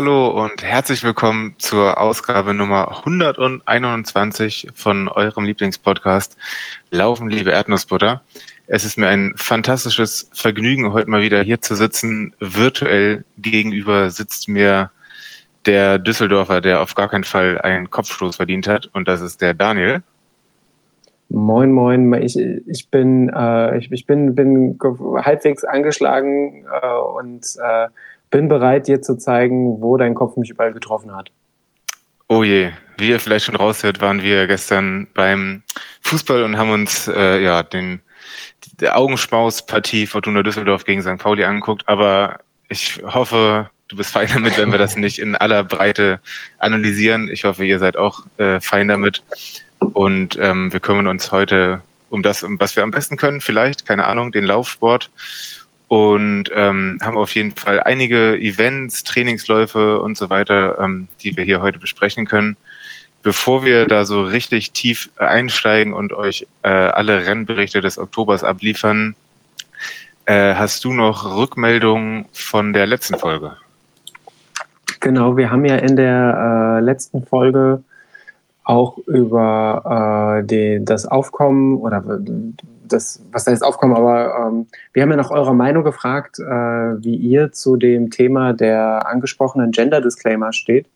Hallo und herzlich willkommen zur Ausgabe Nummer 121 von eurem Lieblingspodcast Laufen, liebe Erdnussbutter. Es ist mir ein fantastisches Vergnügen, heute mal wieder hier zu sitzen. Virtuell gegenüber sitzt mir der Düsseldorfer, der auf gar keinen Fall einen Kopfstoß verdient hat, und das ist der Daniel. Moin, moin. Ich, ich bin, äh, ich, ich bin, bin halbwegs angeschlagen äh, und äh, bin bereit, dir zu zeigen, wo dein Kopf mich überall getroffen hat. Oh je, wie ihr vielleicht schon raushört, waren wir gestern beim Fußball und haben uns äh, ja den der Augenschmaus-Partie Fortuna Düsseldorf gegen St. Pauli angeguckt. Aber ich hoffe, du bist fein damit, wenn wir das nicht in aller Breite analysieren. Ich hoffe, ihr seid auch äh, fein damit. Und ähm, wir kümmern uns heute um das, um was wir am besten können, vielleicht, keine Ahnung, den Laufsport und ähm, haben auf jeden Fall einige Events, Trainingsläufe und so weiter, ähm, die wir hier heute besprechen können. Bevor wir da so richtig tief einsteigen und euch äh, alle Rennberichte des Oktobers abliefern, äh, hast du noch Rückmeldungen von der letzten Folge? Genau, wir haben ja in der äh, letzten Folge auch über äh, die, das Aufkommen oder das, was da jetzt aufkommt, aber ähm, wir haben ja nach eurer Meinung gefragt, äh, wie ihr zu dem Thema der angesprochenen Gender Disclaimer steht.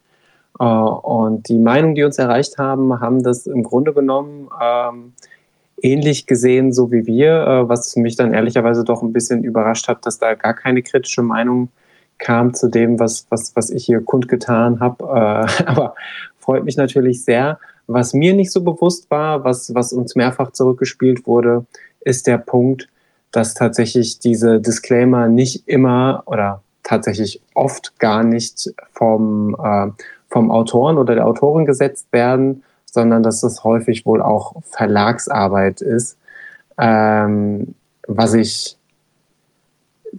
Äh, und die Meinung, die uns erreicht haben, haben das im Grunde genommen ähm, ähnlich gesehen, so wie wir, äh, was mich dann ehrlicherweise doch ein bisschen überrascht hat, dass da gar keine kritische Meinung kam zu dem, was, was, was ich hier kundgetan habe. Äh, aber freut mich natürlich sehr. Was mir nicht so bewusst war, was, was uns mehrfach zurückgespielt wurde, ist der Punkt, dass tatsächlich diese Disclaimer nicht immer oder tatsächlich oft gar nicht vom, äh, vom Autoren oder der Autorin gesetzt werden, sondern dass es häufig wohl auch Verlagsarbeit ist, ähm, was ich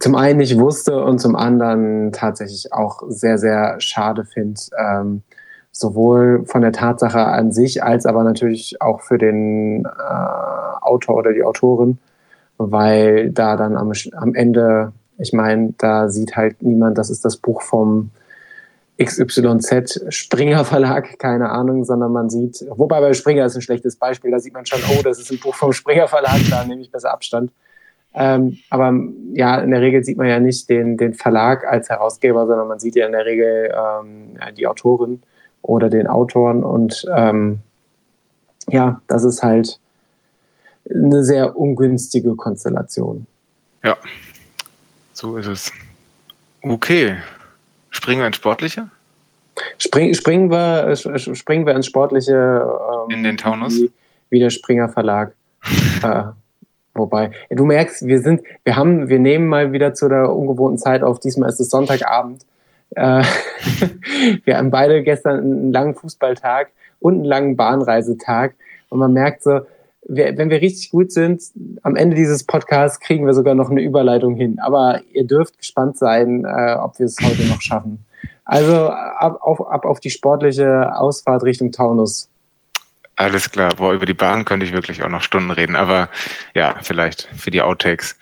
zum einen nicht wusste und zum anderen tatsächlich auch sehr, sehr schade finde. Ähm, sowohl von der Tatsache an sich als aber natürlich auch für den äh, Autor oder die Autorin, weil da dann am, am Ende, ich meine, da sieht halt niemand, das ist das Buch vom XYZ Springer Verlag, keine Ahnung, sondern man sieht, wobei bei Springer ist ein schlechtes Beispiel, da sieht man schon, oh, das ist ein Buch vom Springer Verlag, da nehme ich besser Abstand. Ähm, aber ja, in der Regel sieht man ja nicht den, den Verlag als Herausgeber, sondern man sieht ja in der Regel ähm, die Autorin oder den Autoren. Und ähm, ja, das ist halt eine sehr ungünstige Konstellation. Ja, so ist es. Okay, springen wir ins Sportliche? Spring, springen, wir, springen wir ins Sportliche. Ähm, In den Taunus? Wie, wie der Springer Verlag. äh, wobei, du merkst, wir sind, wir haben, wir nehmen mal wieder zu der ungewohnten Zeit auf. Diesmal ist es Sonntagabend. Äh, wir haben beide gestern einen langen Fußballtag und einen langen Bahnreisetag. Und man merkt so, wenn wir richtig gut sind, am Ende dieses Podcasts kriegen wir sogar noch eine Überleitung hin. Aber ihr dürft gespannt sein, äh, ob wir es heute noch schaffen. Also ab auf, ab auf die sportliche Ausfahrt Richtung Taunus. Alles klar. Boah, über die Bahn könnte ich wirklich auch noch Stunden reden, aber ja, vielleicht für die Outtakes.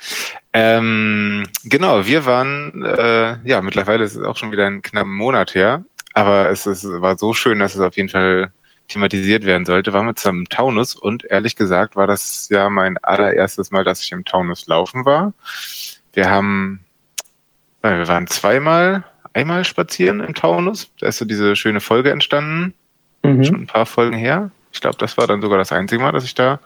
Ähm, genau, wir waren, äh, ja, mittlerweile ist es auch schon wieder ein knappen Monat her, aber es, ist, war so schön, dass es auf jeden Fall thematisiert werden sollte, waren wir zusammen im Taunus und ehrlich gesagt war das ja mein allererstes Mal, dass ich im Taunus laufen war. Wir haben, äh, wir waren zweimal, einmal spazieren im Taunus, da ist so diese schöne Folge entstanden, mhm. schon ein paar Folgen her. Ich glaube, das war dann sogar das einzige Mal, dass ich da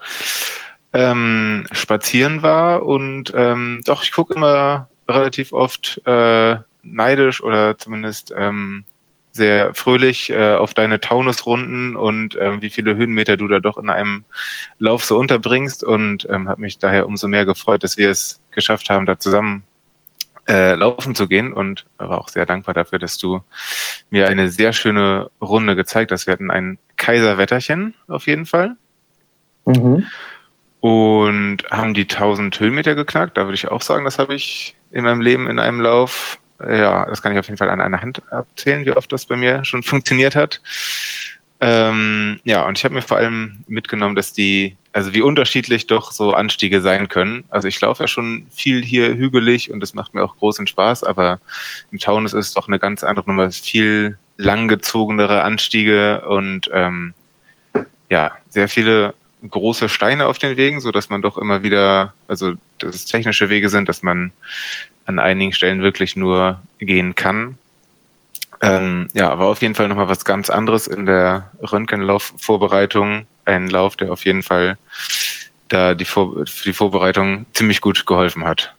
ähm, spazieren war. Und ähm, doch, ich gucke immer relativ oft äh, neidisch oder zumindest ähm, sehr fröhlich äh, auf deine Taunusrunden und ähm, wie viele Höhenmeter du da doch in einem Lauf so unterbringst und ähm, habe mich daher umso mehr gefreut, dass wir es geschafft haben, da zusammen äh, laufen zu gehen und war auch sehr dankbar dafür, dass du mir eine sehr schöne Runde gezeigt hast. Wir hatten ein Kaiserwetterchen auf jeden Fall. Mhm. Und haben die 1000 Höhenmeter geknackt. Da würde ich auch sagen, das habe ich in meinem Leben in einem Lauf, ja, das kann ich auf jeden Fall an einer Hand abzählen, wie oft das bei mir schon funktioniert hat. Ähm, ja, und ich habe mir vor allem mitgenommen, dass die, also wie unterschiedlich doch so Anstiege sein können. Also ich laufe ja schon viel hier hügelig und das macht mir auch großen Spaß, aber im Taunus ist es doch eine ganz andere Nummer, viel langgezogenere Anstiege und ähm, ja, sehr viele große Steine auf den Wegen, so dass man doch immer wieder, also dass es technische Wege sind, dass man an einigen Stellen wirklich nur gehen kann. Ähm, ja, aber auf jeden Fall nochmal was ganz anderes in der Röntgenlaufvorbereitung. Ein Lauf, der auf jeden Fall da die Vor für die Vorbereitung ziemlich gut geholfen hat.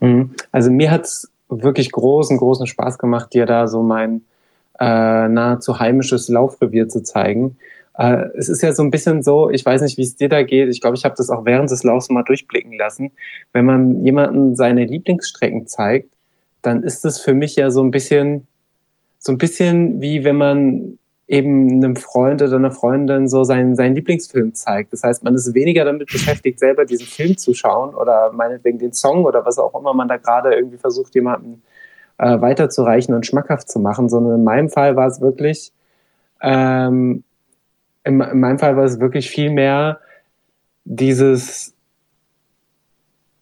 Mhm. Also mir hat's wirklich großen, großen Spaß gemacht, dir da so mein äh, nahezu heimisches Laufrevier zu zeigen. Äh, es ist ja so ein bisschen so, ich weiß nicht, wie es dir da geht. Ich glaube, ich habe das auch während des Laufs mal durchblicken lassen. Wenn man jemanden seine Lieblingsstrecken zeigt, dann ist es für mich ja so ein bisschen so ein bisschen wie wenn man eben einem Freund oder einer Freundin so seinen, seinen Lieblingsfilm zeigt. Das heißt, man ist weniger damit beschäftigt, selber diesen Film zu schauen oder meinetwegen den Song oder was auch immer man da gerade irgendwie versucht, jemanden äh, weiterzureichen und schmackhaft zu machen, sondern in meinem Fall war es wirklich, ähm, in, in meinem Fall war es wirklich viel mehr dieses,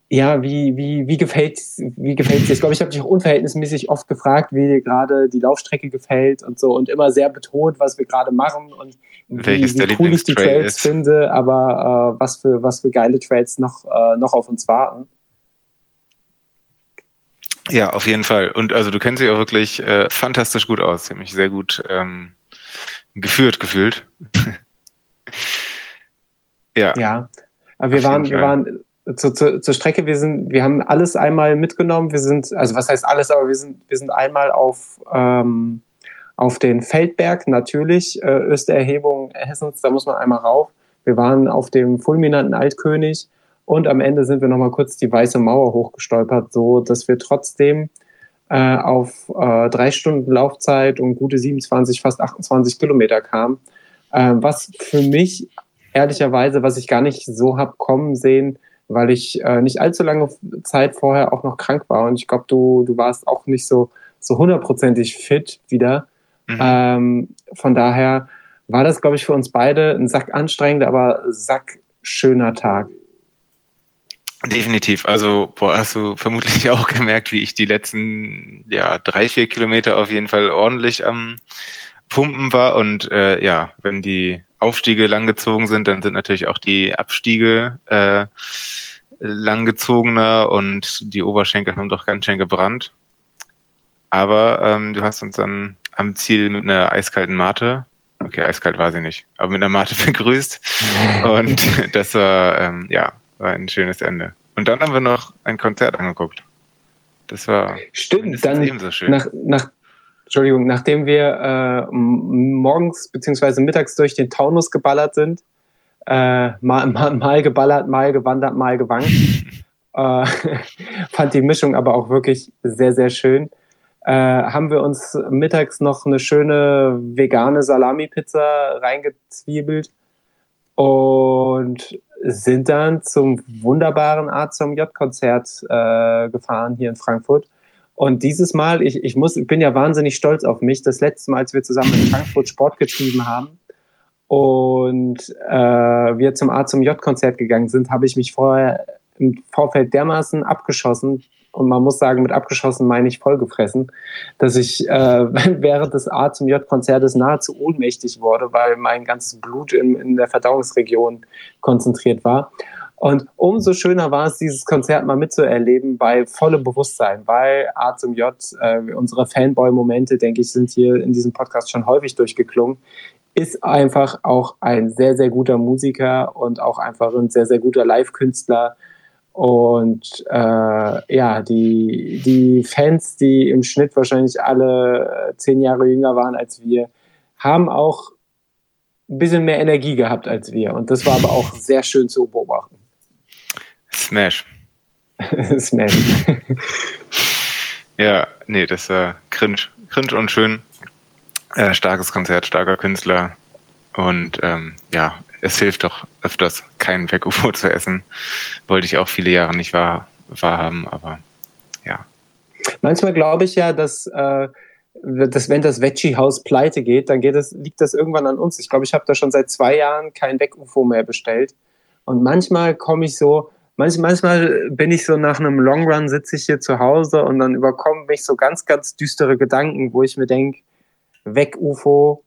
ja, wie, wie, wie gefällt wie gefällt dir? Ich glaube, ich habe dich auch unverhältnismäßig oft gefragt, wie dir gerade die Laufstrecke gefällt und so und immer sehr betont, was wir gerade machen und wie, wie cool ich die Trails ist. finde, aber äh, was für was für geile Trails noch äh, noch auf uns warten. Ja, auf jeden Fall. Und also du kennst dich auch wirklich äh, fantastisch gut aus. Ich habe mich sehr gut ähm, geführt gefühlt. ja. Ja. Aber wir waren, wir waren zu, zu, zur Strecke, wir sind, wir haben alles einmal mitgenommen. Wir sind, also was heißt alles, aber wir sind, wir sind einmal auf, ähm, auf den Feldberg, natürlich, äh, Östererhebung Hessens, da muss man einmal rauf. Wir waren auf dem fulminanten Altkönig und am Ende sind wir nochmal kurz die Weiße Mauer hochgestolpert, so dass wir trotzdem äh, auf äh, drei Stunden Laufzeit und gute 27, fast 28 Kilometer kamen. Äh, was für mich ehrlicherweise, was ich gar nicht so hab kommen sehen, weil ich äh, nicht allzu lange Zeit vorher auch noch krank war und ich glaube, du, du warst auch nicht so so hundertprozentig fit wieder. Mhm. Ähm, von daher war das, glaube ich, für uns beide ein sack anstrengender, aber sack schöner Tag. Definitiv. Also boah, hast du vermutlich auch gemerkt, wie ich die letzten ja drei vier Kilometer auf jeden Fall ordentlich am Pumpen war und äh, ja, wenn die Aufstiege langgezogen sind, dann sind natürlich auch die Abstiege äh, langgezogener und die Oberschenkel haben doch ganz schön gebrannt. Aber ähm, du hast uns dann am Ziel mit einer eiskalten Mate, okay, eiskalt war sie nicht, aber mit einer Mate begrüßt. und das war, ähm, ja, war ein schönes Ende. Und dann haben wir noch ein Konzert angeguckt. Das war Stimmt, dann ebenso schön. Nach, nach, Entschuldigung, nachdem wir äh, morgens beziehungsweise mittags durch den Taunus geballert sind, äh, mal, mal, mal, geballert, mal gewandert, mal gewankt, äh, fand die Mischung aber auch wirklich sehr, sehr schön. Äh, haben wir uns mittags noch eine schöne vegane Salami-Pizza reingezwiebelt und sind dann zum wunderbaren A zum J-Konzert äh, gefahren hier in Frankfurt und dieses Mal, ich, ich muss, ich bin ja wahnsinnig stolz auf mich. Das letzte Mal, als wir zusammen in Frankfurt Sport getrieben haben und äh, wir zum A zum J-Konzert gegangen sind, habe ich mich vorher im Vorfeld dermaßen abgeschossen, und man muss sagen, mit abgeschossen meine ich vollgefressen, dass ich äh, während des A zum J-Konzertes nahezu ohnmächtig wurde, weil mein ganzes Blut in, in der Verdauungsregion konzentriert war. Und umso schöner war es, dieses Konzert mal mitzuerleben bei vollem Bewusstsein, weil A zum J, äh, unsere Fanboy-Momente, denke ich, sind hier in diesem Podcast schon häufig durchgeklungen, ist einfach auch ein sehr, sehr guter Musiker und auch einfach ein sehr, sehr guter Live-Künstler. Und äh, ja, die, die Fans, die im Schnitt wahrscheinlich alle zehn Jahre jünger waren als wir, haben auch ein bisschen mehr Energie gehabt als wir. Und das war aber auch sehr schön zu beobachten. Smash. Smash. ja, nee, das war cringe, cringe und schön. Äh, starkes Konzert, starker Künstler. Und ähm, ja, es hilft doch öfters, kein Weg-UFO zu essen. Wollte ich auch viele Jahre nicht wahr, wahrhaben, aber ja. Manchmal glaube ich ja, dass äh, dass wenn das Veggie-Haus pleite geht, dann geht das, liegt das irgendwann an uns. Ich glaube, ich habe da schon seit zwei Jahren kein Weg-UFO mehr bestellt. Und manchmal komme ich so, manchmal, bin ich so nach einem Long Run, sitze ich hier zu Hause und dann überkommen mich so ganz, ganz düstere Gedanken, wo ich mir denke, Weg-UFO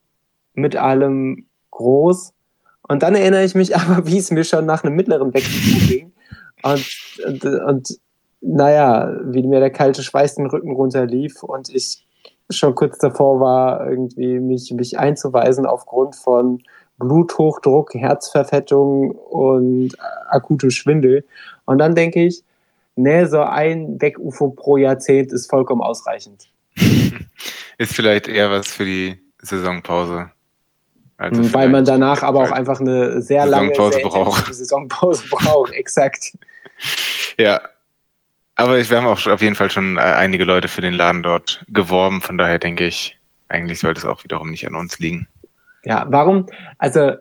mit allem groß. Und dann erinnere ich mich aber, wie es mir schon nach einem mittleren Weg-UFO ging. Und, und, und naja, wie mir der kalte Schweiß den Rücken runterlief und ich schon kurz davor war, irgendwie mich, mich einzuweisen aufgrund von Bluthochdruck, Herzverfettung und akutem Schwindel. Und dann denke ich, nee, so ein Weg-UFO pro Jahrzehnt ist vollkommen ausreichend. Ist vielleicht eher was für die Saisonpause. Also Weil man danach aber auch einfach eine sehr lange Saisonpause braucht. Saisonpause braucht, exakt. Ja, aber wir haben auch auf jeden Fall schon äh, einige Leute für den Laden dort geworben. Von daher denke ich, eigentlich sollte es auch wiederum nicht an uns liegen. Ja, warum? Also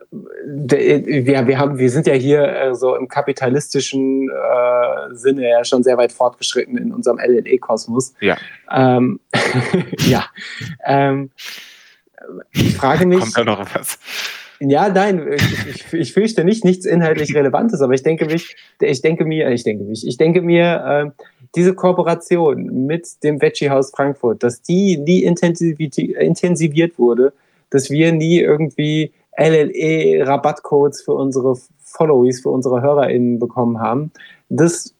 wir, wir haben, wir sind ja hier äh, so im kapitalistischen äh, Sinne ja schon sehr weit fortgeschritten in unserem LLE-Kosmos. Ja. Ähm, ja. Ähm, ich frage mich. Kommt da noch was? Ja, nein, ich, ich, ich fürchte nicht nichts inhaltlich Relevantes, aber ich denke mich, ich denke mir, ich denke mich, ich denke mir, äh, diese Kooperation mit dem Veggie Haus Frankfurt, dass die nie intensiviert wurde, dass wir nie irgendwie LLE-Rabattcodes für unsere Followies, für unsere HörerInnen bekommen haben. Das,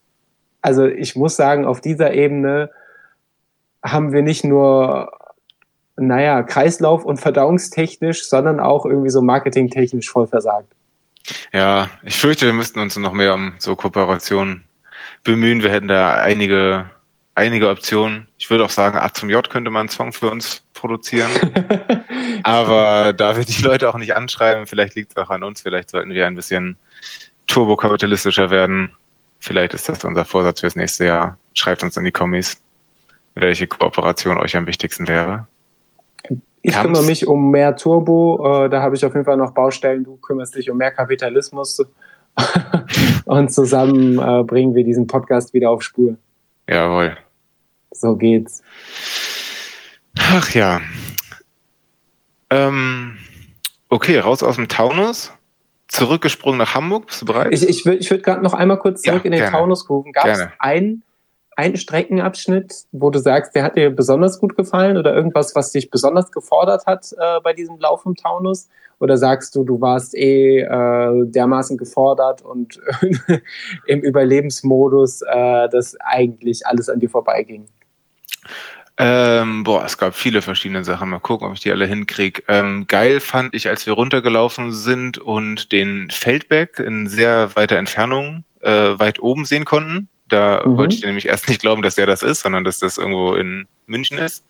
also ich muss sagen, auf dieser Ebene haben wir nicht nur naja, Kreislauf- und verdauungstechnisch, sondern auch irgendwie so marketingtechnisch voll versagt. Ja, ich fürchte, wir müssten uns noch mehr um so Kooperationen bemühen. Wir hätten da einige, einige Optionen. Ich würde auch sagen, A zum J könnte man einen Song für uns produzieren. Aber da wir die Leute auch nicht anschreiben, vielleicht liegt es auch an uns, vielleicht sollten wir ein bisschen turbokapitalistischer werden. Vielleicht ist das unser Vorsatz fürs nächste Jahr. Schreibt uns in die Kommis, welche Kooperation euch am wichtigsten wäre. Ich Kam's? kümmere mich um mehr Turbo, äh, da habe ich auf jeden Fall noch Baustellen. Du kümmerst dich um mehr Kapitalismus. und zusammen äh, bringen wir diesen Podcast wieder auf Spur. Jawohl. So geht's. Ach ja. Ähm, okay, raus aus dem Taunus. Zurückgesprungen nach Hamburg. Bist du bereit? Ich, ich, ich würde gerade noch einmal kurz zurück ja, in den gerne. Taunus rufen. Gab es einen einen Streckenabschnitt, wo du sagst, der hat dir besonders gut gefallen oder irgendwas, was dich besonders gefordert hat äh, bei diesem Lauf im Taunus? Oder sagst du, du warst eh äh, dermaßen gefordert und im Überlebensmodus, äh, dass eigentlich alles an dir vorbeiging? Ähm, boah, es gab viele verschiedene Sachen. Mal gucken, ob ich die alle hinkriege. Ähm, geil fand ich, als wir runtergelaufen sind und den Feldberg in sehr weiter Entfernung äh, weit oben sehen konnten. Da mhm. wollte ich nämlich erst nicht glauben, dass der das ist, sondern dass das irgendwo in München ist.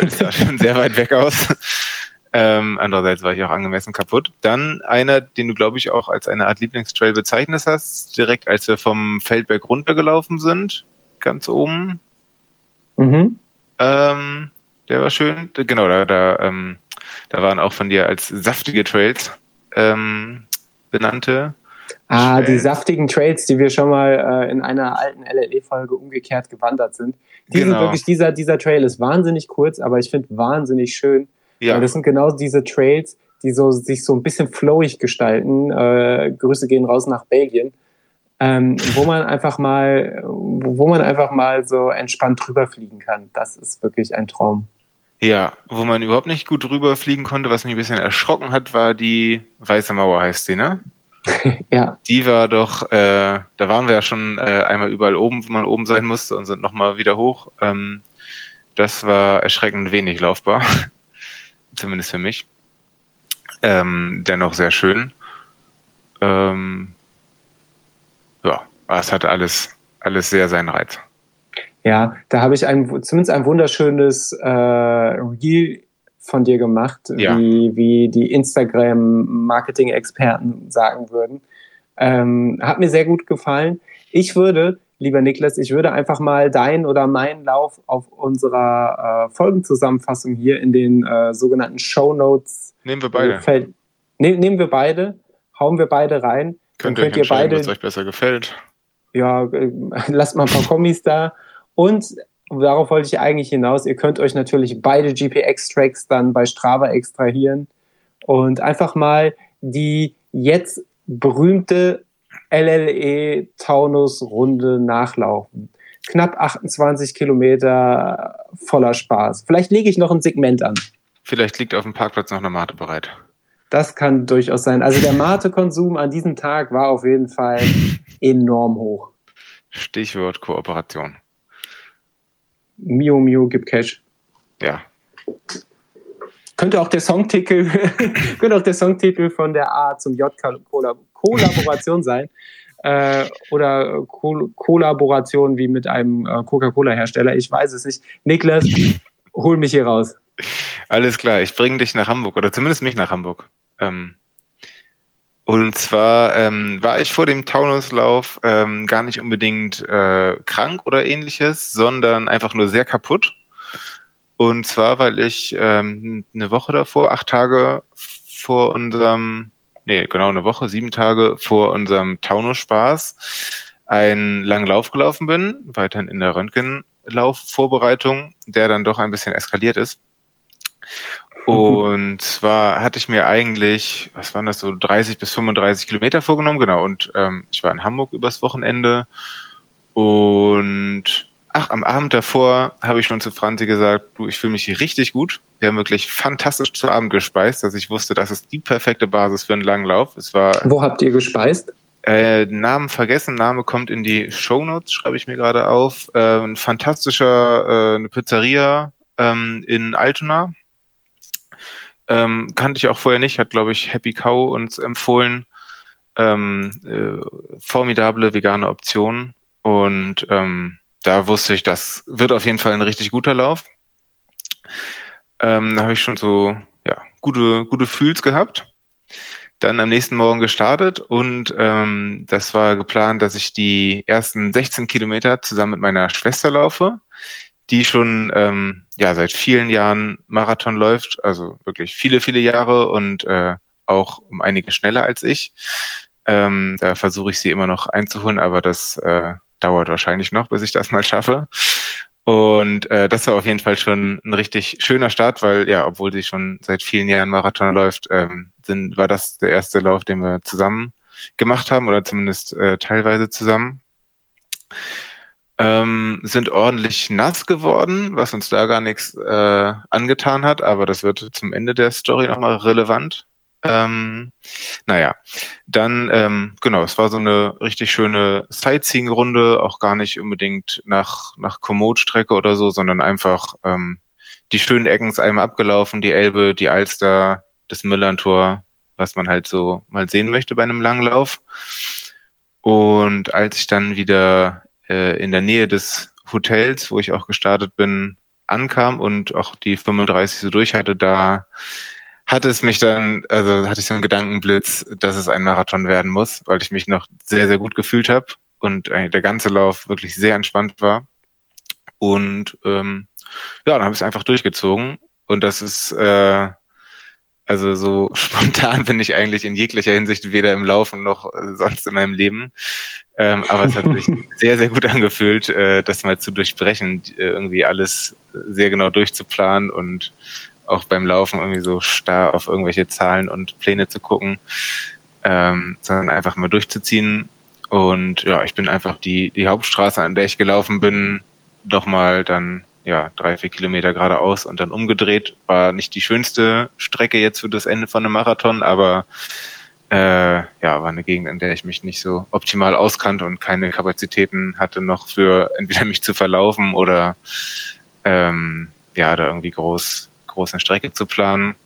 Das sah schon sehr weit weg aus. Ähm, andererseits war ich auch angemessen kaputt. Dann einer, den du, glaube ich, auch als eine Art Lieblingstrail bezeichnet hast, direkt als wir vom Feldberg runtergelaufen sind, ganz oben. Mhm. Ähm, der war schön. Genau, da, da, ähm, da waren auch von dir als saftige Trails ähm, benannte Ah, die saftigen Trails, die wir schon mal äh, in einer alten LLE-Folge umgekehrt gewandert sind. Die genau. sind wirklich, dieser, dieser Trail ist wahnsinnig kurz, aber ich finde wahnsinnig schön. Ja. Weil das sind genau diese Trails, die so, sich so ein bisschen flowig gestalten. Äh, Grüße gehen raus nach Belgien. Ähm, wo man einfach mal, wo man einfach mal so entspannt drüber fliegen kann. Das ist wirklich ein Traum. Ja, wo man überhaupt nicht gut drüber fliegen konnte, was mich ein bisschen erschrocken hat, war die Weiße Mauer heißt sie, ne? ja. Die war doch, äh, da waren wir ja schon äh, einmal überall oben, wo man oben sein musste und sind nochmal wieder hoch. Ähm, das war erschreckend wenig laufbar. Zumindest für mich. Ähm, dennoch sehr schön. Ähm, ja, es hatte alles, alles sehr seinen Reiz. Ja, da habe ich ein, zumindest ein wunderschönes äh, Reel von dir gemacht, ja. wie, wie die Instagram-Marketing-Experten sagen würden. Ähm, hat mir sehr gut gefallen. Ich würde, lieber Niklas, ich würde einfach mal deinen oder meinen Lauf auf unserer äh, Folgenzusammenfassung hier in den äh, sogenannten Show Notes. Nehmen wir beide. Feld, ne, nehmen wir beide, hauen wir beide rein. Könnt, könnt ihr, beide, was euch besser gefällt. Ja, äh, lasst mal ein paar Kommis da. Und darauf wollte ich eigentlich hinaus. Ihr könnt euch natürlich beide GPX-Tracks dann bei Strava extrahieren und einfach mal die jetzt berühmte LLE Taunus Runde nachlaufen. Knapp 28 Kilometer voller Spaß. Vielleicht lege ich noch ein Segment an. Vielleicht liegt auf dem Parkplatz noch eine Mate bereit. Das kann durchaus sein. Also der Mate-Konsum an diesem Tag war auf jeden Fall enorm hoch. Stichwort Kooperation. Mio Mio gibt Cash. Ja. Könnte auch der Songtitel, könnte auch der Songtitel von der A zum J Kollaboration sein. Äh, oder Ko Kollaboration wie mit einem äh, Coca-Cola-Hersteller. Ich weiß es nicht. Niklas, hol mich hier raus. Alles klar, ich bringe dich nach Hamburg oder zumindest mich nach Hamburg. Ähm, und zwar ähm, war ich vor dem Taunuslauf ähm, gar nicht unbedingt äh, krank oder ähnliches, sondern einfach nur sehr kaputt. Und zwar, weil ich ähm, eine Woche davor, acht Tage vor unserem, nee, genau eine Woche, sieben Tage vor unserem Taunus-Spaß einen langen Lauf gelaufen bin, weiterhin in der Röntgenlaufvorbereitung, der dann doch ein bisschen eskaliert ist. Und zwar hatte ich mir eigentlich, was waren das so, 30 bis 35 Kilometer vorgenommen, genau. Und ähm, ich war in Hamburg übers Wochenende. Und ach, am Abend davor habe ich schon zu Franzi gesagt, du, ich fühle mich hier richtig gut. Wir haben wirklich fantastisch zu Abend gespeist, dass ich wusste, das ist die perfekte Basis für einen langen Lauf. Es war. Wo habt ihr gespeist? Äh, Namen vergessen, Name kommt in die Show Notes, schreibe ich mir gerade auf. Äh, ein fantastischer, äh, eine Pizzeria ähm, in Altona ähm, kannte ich auch vorher nicht, hat, glaube ich, Happy Cow uns empfohlen. Ähm, äh, formidable vegane Option. Und ähm, da wusste ich, das wird auf jeden Fall ein richtig guter Lauf. Ähm, da habe ich schon so ja, gute, gute Fühls gehabt. Dann am nächsten Morgen gestartet und ähm, das war geplant, dass ich die ersten 16 Kilometer zusammen mit meiner Schwester laufe die schon ähm, ja seit vielen Jahren Marathon läuft, also wirklich viele, viele Jahre und äh, auch um einige schneller als ich. Ähm, da versuche ich sie immer noch einzuholen, aber das äh, dauert wahrscheinlich noch, bis ich das mal schaffe. Und äh, das war auf jeden Fall schon ein richtig schöner Start, weil ja, obwohl sie schon seit vielen Jahren Marathon läuft, ähm, sind, war das der erste Lauf, den wir zusammen gemacht haben oder zumindest äh, teilweise zusammen ähm, sind ordentlich nass geworden, was uns da gar nichts äh, angetan hat, aber das wird zum Ende der Story nochmal relevant. Ähm, naja, dann, ähm, genau, es war so eine richtig schöne Sightseeing-Runde, auch gar nicht unbedingt nach, nach Komoot-Strecke oder so, sondern einfach ähm, die schönen Ecken ist einmal abgelaufen, die Elbe, die Alster, das Müllerntor, was man halt so mal sehen möchte bei einem Langlauf. Und als ich dann wieder äh, in der Nähe des Hotels, wo ich auch gestartet bin, ankam und auch die 35 so durch hatte, da hatte es mich dann, also hatte ich so einen Gedankenblitz, dass es ein Marathon werden muss, weil ich mich noch sehr, sehr gut gefühlt habe und äh, der ganze Lauf wirklich sehr entspannt war. Und ähm, ja, dann habe ich es einfach durchgezogen. Und das ist äh, also so spontan bin ich eigentlich in jeglicher Hinsicht weder im Laufen noch äh, sonst in meinem Leben. Ähm, aber es hat sich sehr, sehr gut angefühlt, äh, das mal zu durchbrechen, äh, irgendwie alles sehr genau durchzuplanen und auch beim Laufen irgendwie so starr auf irgendwelche Zahlen und Pläne zu gucken, ähm, sondern einfach mal durchzuziehen. Und ja, ich bin einfach die, die Hauptstraße, an der ich gelaufen bin, doch mal dann ja, drei, vier Kilometer geradeaus und dann umgedreht. War nicht die schönste Strecke jetzt für das Ende von einem Marathon, aber äh, ja, war eine Gegend, in der ich mich nicht so optimal auskannte und keine Kapazitäten hatte noch für entweder mich zu verlaufen oder ähm, ja, da irgendwie groß, groß eine Strecke zu planen.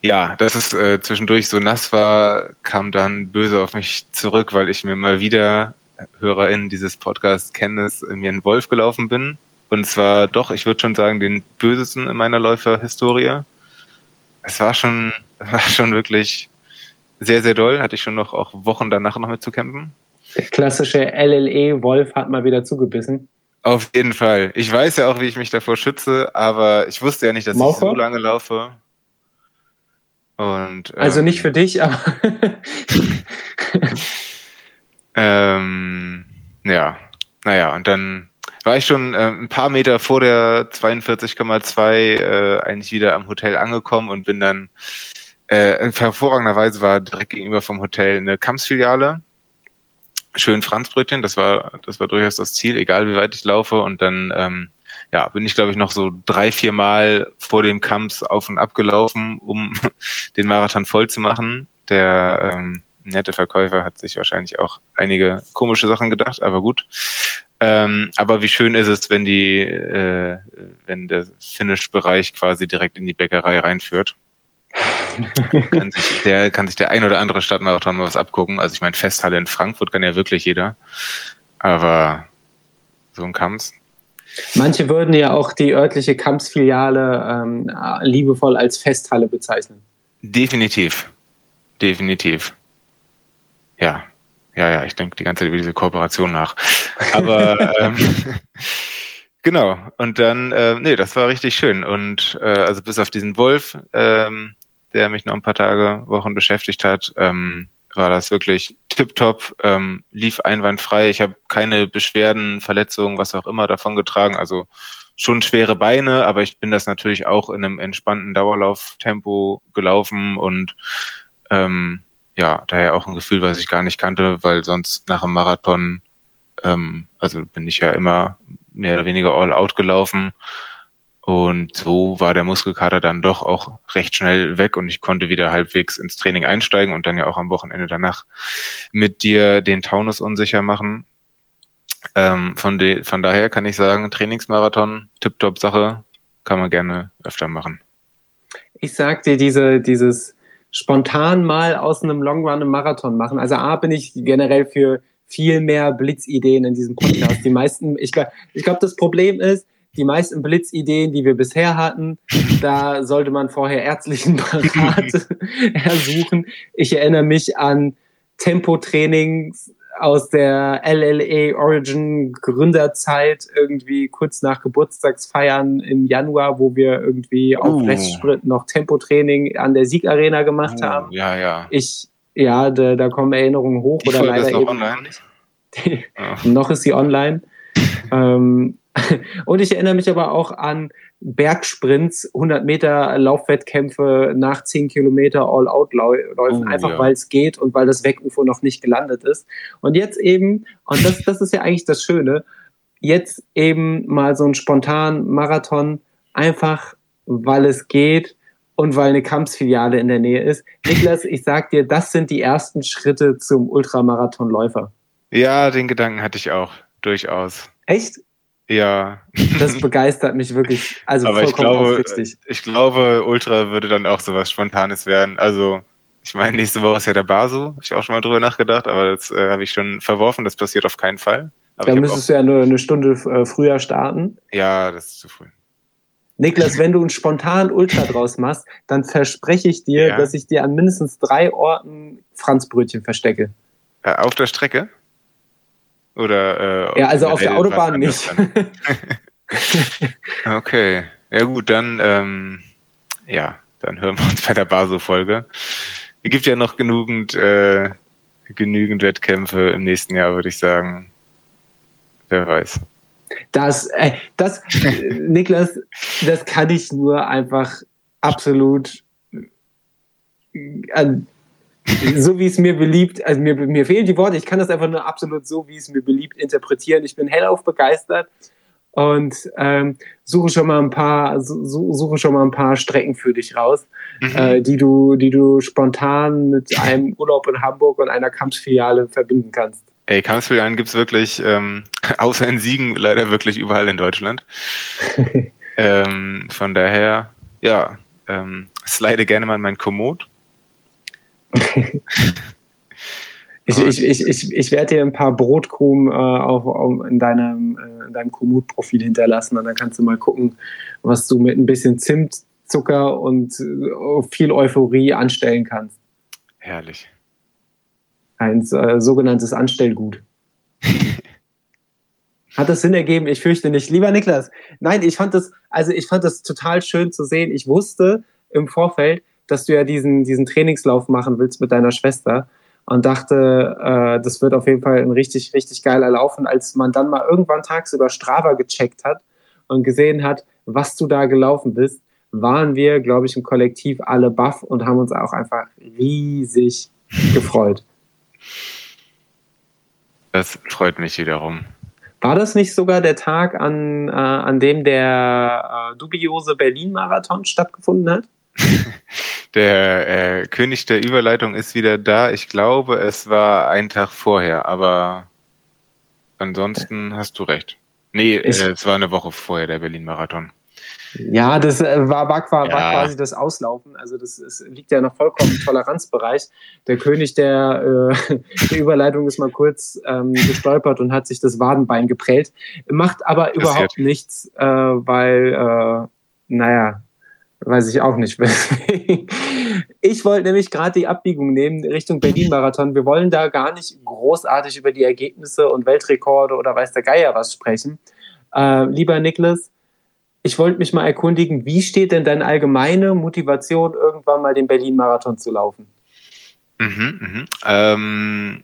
Ja, dass es äh, zwischendurch so nass war, kam dann böse auf mich zurück, weil ich mir mal wieder HörerInnen dieses Podcasts kennen, es mir einen Wolf gelaufen bin und zwar doch, ich würde schon sagen, den bösesten in meiner Läuferhistorie. Es war schon, war schon wirklich sehr, sehr doll. Hatte ich schon noch auch Wochen danach noch mit zu kämpfen. Der klassische LLE-Wolf hat mal wieder zugebissen. Auf jeden Fall. Ich weiß ja auch, wie ich mich davor schütze, aber ich wusste ja nicht, dass Maucher? ich so lange laufe. Und, ähm, also nicht für dich, aber. ähm, ja, naja, und dann war ich schon äh, ein paar Meter vor der 42,2 äh, eigentlich wieder am Hotel angekommen und bin dann äh, hervorragenderweise war direkt gegenüber vom Hotel eine Kamps-Filiale. Schön Franzbrötchen, das war, das war durchaus das Ziel, egal wie weit ich laufe. Und dann ähm, ja, bin ich, glaube ich, noch so drei, vier Mal vor dem Kamps auf und ab gelaufen, um den Marathon voll zu machen. Der ähm, nette Verkäufer hat sich wahrscheinlich auch einige komische Sachen gedacht, aber gut. Ähm, aber wie schön ist es, wenn die, äh, wenn der Finish-Bereich quasi direkt in die Bäckerei reinführt. kann sich, der kann sich der ein oder andere Stadtmarathon mal was abgucken. Also ich meine, Festhalle in Frankfurt kann ja wirklich jeder. Aber so ein Kamps. Manche würden ja auch die örtliche Kamps-Filiale ähm, liebevoll als Festhalle bezeichnen. Definitiv. Definitiv. Ja. Ja, ja, ich denke die ganze Zeit über diese Kooperation nach. Aber ähm, genau. Und dann, äh, nee, das war richtig schön. Und äh, also bis auf diesen Wolf, ähm, der mich noch ein paar Tage, Wochen beschäftigt hat, ähm, war das wirklich tipptopp, ähm, lief einwandfrei. Ich habe keine Beschwerden, Verletzungen, was auch immer davon getragen. Also schon schwere Beine, aber ich bin das natürlich auch in einem entspannten Dauerlauftempo gelaufen und ähm, ja, daher auch ein Gefühl, was ich gar nicht kannte, weil sonst nach einem Marathon, ähm, also bin ich ja immer mehr oder weniger all out gelaufen und so war der Muskelkater dann doch auch recht schnell weg und ich konnte wieder halbwegs ins Training einsteigen und dann ja auch am Wochenende danach mit dir den Taunus unsicher machen. Ähm, von, de, von daher kann ich sagen, Trainingsmarathon, tipptopp Sache, kann man gerne öfter machen. Ich sag dir, diese, dieses spontan mal aus einem Long Run einen Marathon machen. Also A bin ich generell für viel mehr Blitzideen in diesem Podcast. Die meisten, ich glaube, ich glaube, das Problem ist, die meisten Blitzideen, die wir bisher hatten, da sollte man vorher ärztlichen Berat ersuchen. Ich erinnere mich an Tempotrainings aus der LLA Origin Gründerzeit irgendwie kurz nach Geburtstagsfeiern im Januar, wo wir irgendwie uh. auf Restsprint noch Tempotraining an der Siegarena gemacht uh, haben. Ja, ja. Ich, ja, da, da kommen Erinnerungen hoch Die oder leider ist noch eben online. nicht. noch ist sie online. Ähm, und ich erinnere mich aber auch an Bergsprints, 100 Meter Laufwettkämpfe nach 10 Kilometer All-Out-Läufen, Oh, einfach ja. weil es geht und weil das Weg-UFO noch nicht gelandet ist. Und jetzt eben, und das, das ist ja eigentlich das Schöne, jetzt eben mal so einen spontanen Marathon, einfach weil es geht und weil eine Kampfsfiliale in der Nähe ist. Niklas, ich sag dir, das sind die ersten Schritte zum Ultramarathonläufer. Ja, den Gedanken hatte ich auch, durchaus. Echt? Ja, Das begeistert mich wirklich. Also aber ich vollkommen glaube, aufrichtig. ich glaube, Ultra würde dann auch sowas Spontanes werden. Also, ich meine, nächste Woche ist ja der Basu, habe ich auch schon mal drüber nachgedacht, aber das äh, habe ich schon verworfen, das passiert auf keinen Fall. Aber Da ich müsstest du ja nur eine Stunde äh, früher starten. ja, das ist zu früh. Niklas, wenn du einen spontanen Ultra draus machst, dann verspreche ich dir, Ja. dass ich dir an mindestens drei Orten Franzbrötchen verstecke. Äh, auf der Strecke? Oder äh, Ja, also auf der Autobahn nicht. Okay. Ja gut, dann ähm, ja, dann hören wir uns bei der Baso-Folge. Es gibt ja noch genügend, äh, genügend Wettkämpfe im nächsten Jahr, würde ich sagen. Wer weiß. Das, äh, das, Niklas, das kann ich nur einfach absolut äh, so wie es mir beliebt, also mir, mir fehlen die Worte, ich kann das einfach nur absolut so, wie es mir beliebt, interpretieren. Ich bin hellauf begeistert und ähm, suche schon mal ein paar, su- su- suche schon mal ein paar Strecken für dich raus, Mhm. äh, die du, die du spontan mit einem Urlaub in Hamburg und einer Kampfsfiliale verbinden kannst. Ey, Kampfsfilialen gibt's wirklich, ähm, außer in Siegen, leider wirklich überall in Deutschland. ähm, von daher, ja, ähm, slide gerne mal in mein Komoot. Ich, ich, ich, ich, ich werde dir ein paar Brotkrumen äh, auf, auf, in deinem, äh, in deinem Komoot-Profil hinterlassen und dann kannst du mal gucken, was du mit ein bisschen Zimt, Zucker und äh, viel Euphorie anstellen kannst. Herrlich. Ein äh, sogenanntes Anstellgut. Hat das Sinn ergeben? Ich fürchte nicht. Lieber Niklas, nein, ich fand das, also ich fand das total schön zu sehen. Ich wusste im Vorfeld, dass du ja diesen, diesen Trainingslauf machen willst mit deiner Schwester. und dachte, äh, das wird auf jeden Fall ein richtig, richtig geiler Lauf. Und als man dann mal irgendwann tagsüber Strava gecheckt hat und gesehen hat, was du da gelaufen bist, waren wir, glaube ich, im Kollektiv alle baff und haben uns auch einfach riesig gefreut. Das freut mich wiederum. War das nicht sogar der Tag, an, äh, an dem der äh, dubiose Berlin-Marathon stattgefunden hat? Der äh, König der Überleitung ist wieder da. Ich glaube, es war ein Tag vorher, aber ansonsten hast du recht. Nee, äh, es war eine Woche vorher, der Berlin-Marathon. Ja, das äh, war, war, war, war quasi das Auslaufen. Also das ist, liegt ja noch vollkommen im Toleranzbereich. Der König der, äh, der Überleitung ist mal kurz ähm, gestolpert und hat sich das Wadenbein geprellt. Macht aber überhaupt nichts, äh, weil, äh, naja, Weiß ich auch nicht. ich wollte nämlich gerade die Abbiegung nehmen Richtung Berlin-Marathon. Wir wollen da gar nicht großartig über die Ergebnisse und Weltrekorde oder weiß der Geier was sprechen. Äh, lieber Niklas, ich wollte mich mal erkundigen, wie steht denn deine allgemeine Motivation, irgendwann mal den Berlin-Marathon zu laufen? Mhm, mh. ähm,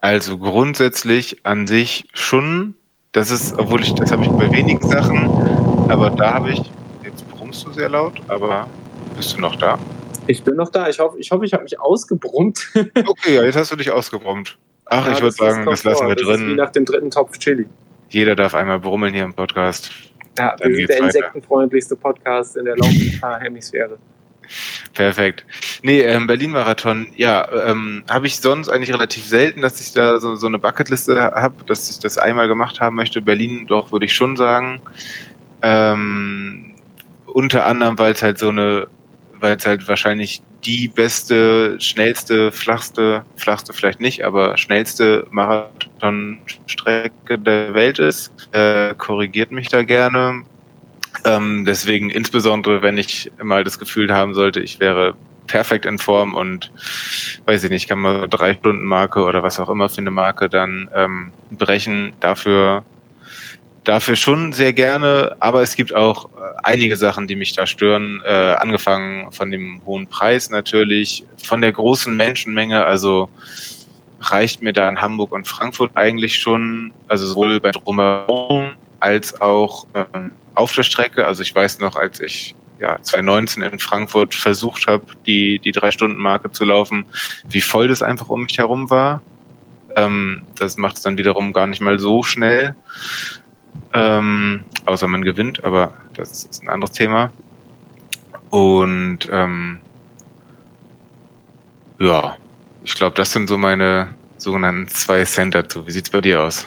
also grundsätzlich an sich schon. Das ist, obwohl ich, das habe ich bei wenigen Sachen, aber da habe ich brummst du sehr laut, aber bist du noch da? Ich bin noch da. Ich hoffe, ich, hoffe, ich habe mich ausgebrummt. okay, ja, jetzt hast du dich ausgebrummt. Ach, ja, ich würde sagen, das lassen wir das drin. Ist wie nach dem dritten Topf Chili. Jeder darf einmal brummeln hier im Podcast. Ja, wir sind der insektenfreundlichste Podcast in der Laufhemisphäre. Perfekt. Nee, ähm, Berlin-Marathon, ja, ähm, habe ich sonst eigentlich relativ selten, dass ich da so, so eine Bucketliste habe, dass ich das einmal gemacht haben möchte. Berlin doch, würde ich schon sagen. Ähm, unter anderem, weil es halt so eine, weil es halt wahrscheinlich die beste, schnellste, flachste, flachste vielleicht nicht, aber schnellste Marathonstrecke der Welt ist. Äh, korrigiert mich da gerne. Ähm, deswegen insbesondere, wenn ich mal das Gefühl haben sollte, ich wäre perfekt in Form und weiß ich nicht, kann man drei Stunden Marke oder was auch immer für eine Marke dann ähm, brechen. Dafür dafür schon sehr gerne, aber es gibt auch äh, einige Sachen, die mich da stören. Äh, angefangen von dem hohen Preis natürlich, von der großen Menschenmenge. Also reicht mir da in Hamburg und Frankfurt eigentlich schon, also sowohl bei Drumherum als auch ähm, auf der Strecke. Also ich weiß noch, als ich ja 2019 in Frankfurt versucht habe, die die drei Stunden Marke zu laufen, wie voll das einfach um mich herum war. Ähm, das macht es dann wiederum gar nicht mal so schnell. Ähm, außer man gewinnt, aber das ist ein anderes Thema. Und ähm, ja, ich glaube, das sind so meine sogenannten zwei Cent dazu. Wie sieht es bei dir aus?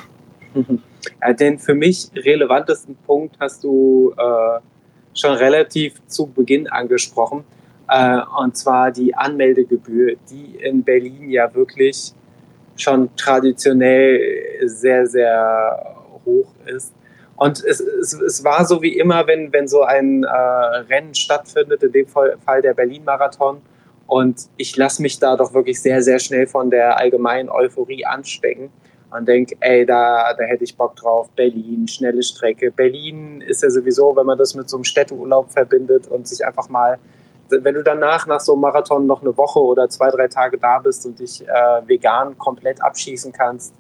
Ja, den für mich relevantesten Punkt hast du äh, schon relativ zu Beginn angesprochen. Äh, und zwar die Anmeldegebühr, die in Berlin ja wirklich schon traditionell sehr, sehr hoch ist. Und es, es, es war so wie immer, wenn, wenn so ein äh, Rennen stattfindet, in dem Fall, der Berlin-Marathon. Und ich lasse mich da doch wirklich sehr, sehr schnell von der allgemeinen Euphorie anstecken und denke, ey, da, da hätte ich Bock drauf. Berlin, schnelle Strecke. Berlin ist ja sowieso, wenn man das mit so einem Städteurlaub verbindet und sich einfach mal, wenn du danach nach so einem Marathon noch eine Woche oder zwei, drei Tage da bist und dich äh, vegan komplett abschießen kannst,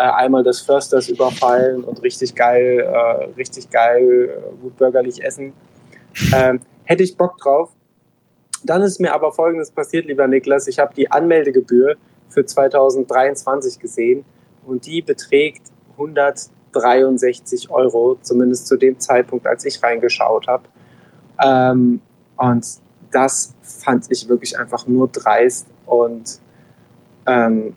äh, einmal des Försters überfallen und richtig geil, äh, richtig geil, äh, gut bürgerlich essen. Ähm, hätte ich Bock drauf. Dann ist mir aber Folgendes passiert, lieber Niklas. Ich habe die Anmeldegebühr für 2023 gesehen und die beträgt 163 Euro, zumindest zu dem Zeitpunkt, als ich reingeschaut habe. Ähm, und das fand ich wirklich einfach nur dreist und ähm,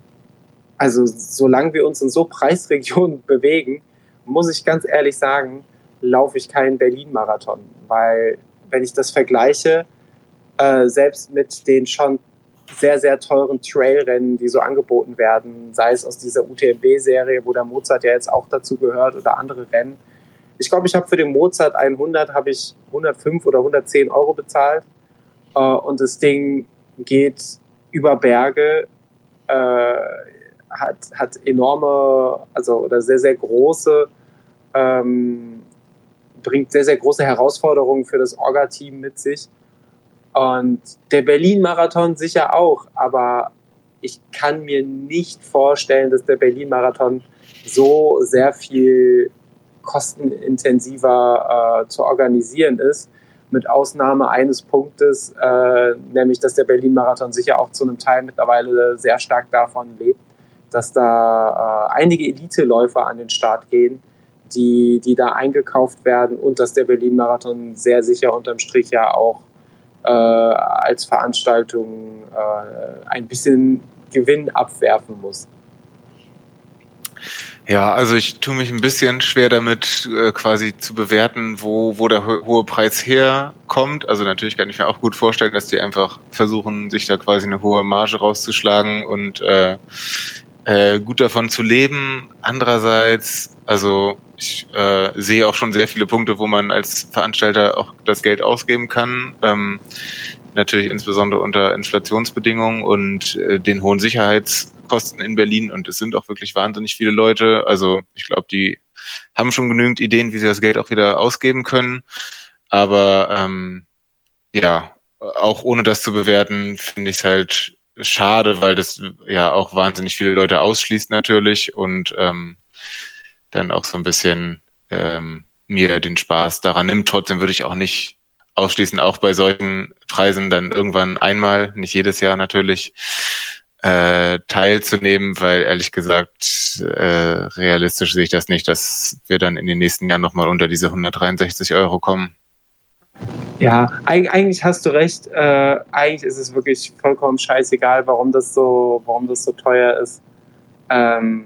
also solange wir uns in so Preisregionen bewegen, muss ich ganz ehrlich sagen, laufe ich keinen Berlin-Marathon, weil wenn ich das vergleiche, äh, selbst mit den schon sehr, sehr teuren Trailrennen, die so angeboten werden, sei es aus dieser UTMB-Serie, wo der Mozart ja jetzt auch dazu gehört oder andere Rennen. Ich glaube, ich habe für den Mozart 100 habe ich 105 oder 110 Euro bezahlt äh, und das Ding geht über Berge. Äh, hat, hat enorme, also oder sehr, sehr große, ähm, bringt sehr, sehr große Herausforderungen für das Orga-Team mit sich. Und der Berlin-Marathon sicher auch, aber ich kann mir nicht vorstellen, dass der Berlin-Marathon so sehr viel kostenintensiver äh, zu organisieren ist, mit Ausnahme eines Punktes, äh, nämlich dass der Berlin-Marathon sicher auch zu einem Teil mittlerweile sehr stark davon lebt, dass da äh, einige Elite-Läufer an den Start gehen, die, die da eingekauft werden und dass der Berlin-Marathon sehr sicher unterm Strich ja auch äh, als Veranstaltung äh, ein bisschen Gewinn abwerfen muss. Ja, also ich tue mich ein bisschen schwer damit, äh, quasi zu bewerten, wo, wo der hohe Preis herkommt. Also natürlich kann ich mir auch gut vorstellen, dass die einfach versuchen, sich da quasi eine hohe Marge rauszuschlagen und äh, äh, gut davon zu leben. Andererseits, also ich äh, sehe auch schon sehr viele Punkte, wo man als Veranstalter auch das Geld ausgeben kann. Ähm, natürlich insbesondere unter Inflationsbedingungen und äh, den hohen Sicherheitskosten in Berlin. Und es sind auch wirklich wahnsinnig viele Leute. Also ich glaube, die haben schon genügend Ideen, wie sie das Geld auch wieder ausgeben können. Aber ähm, ja, auch ohne das zu bewerten, finde ich es halt schade, weil das ja auch wahnsinnig viele Leute ausschließt natürlich und ähm, dann auch so ein bisschen ähm, mir den Spaß daran nimmt. Trotzdem würde ich auch nicht ausschließen, auch bei solchen Preisen dann irgendwann einmal, nicht jedes Jahr natürlich, äh, teilzunehmen, weil ehrlich gesagt äh, realistisch sehe ich das nicht, dass wir dann in den nächsten Jahren nochmal unter diese 163 Euro kommen. Ja, eigentlich hast du recht. Äh, eigentlich ist es wirklich vollkommen scheißegal, warum das so, warum das so teuer ist. Ähm,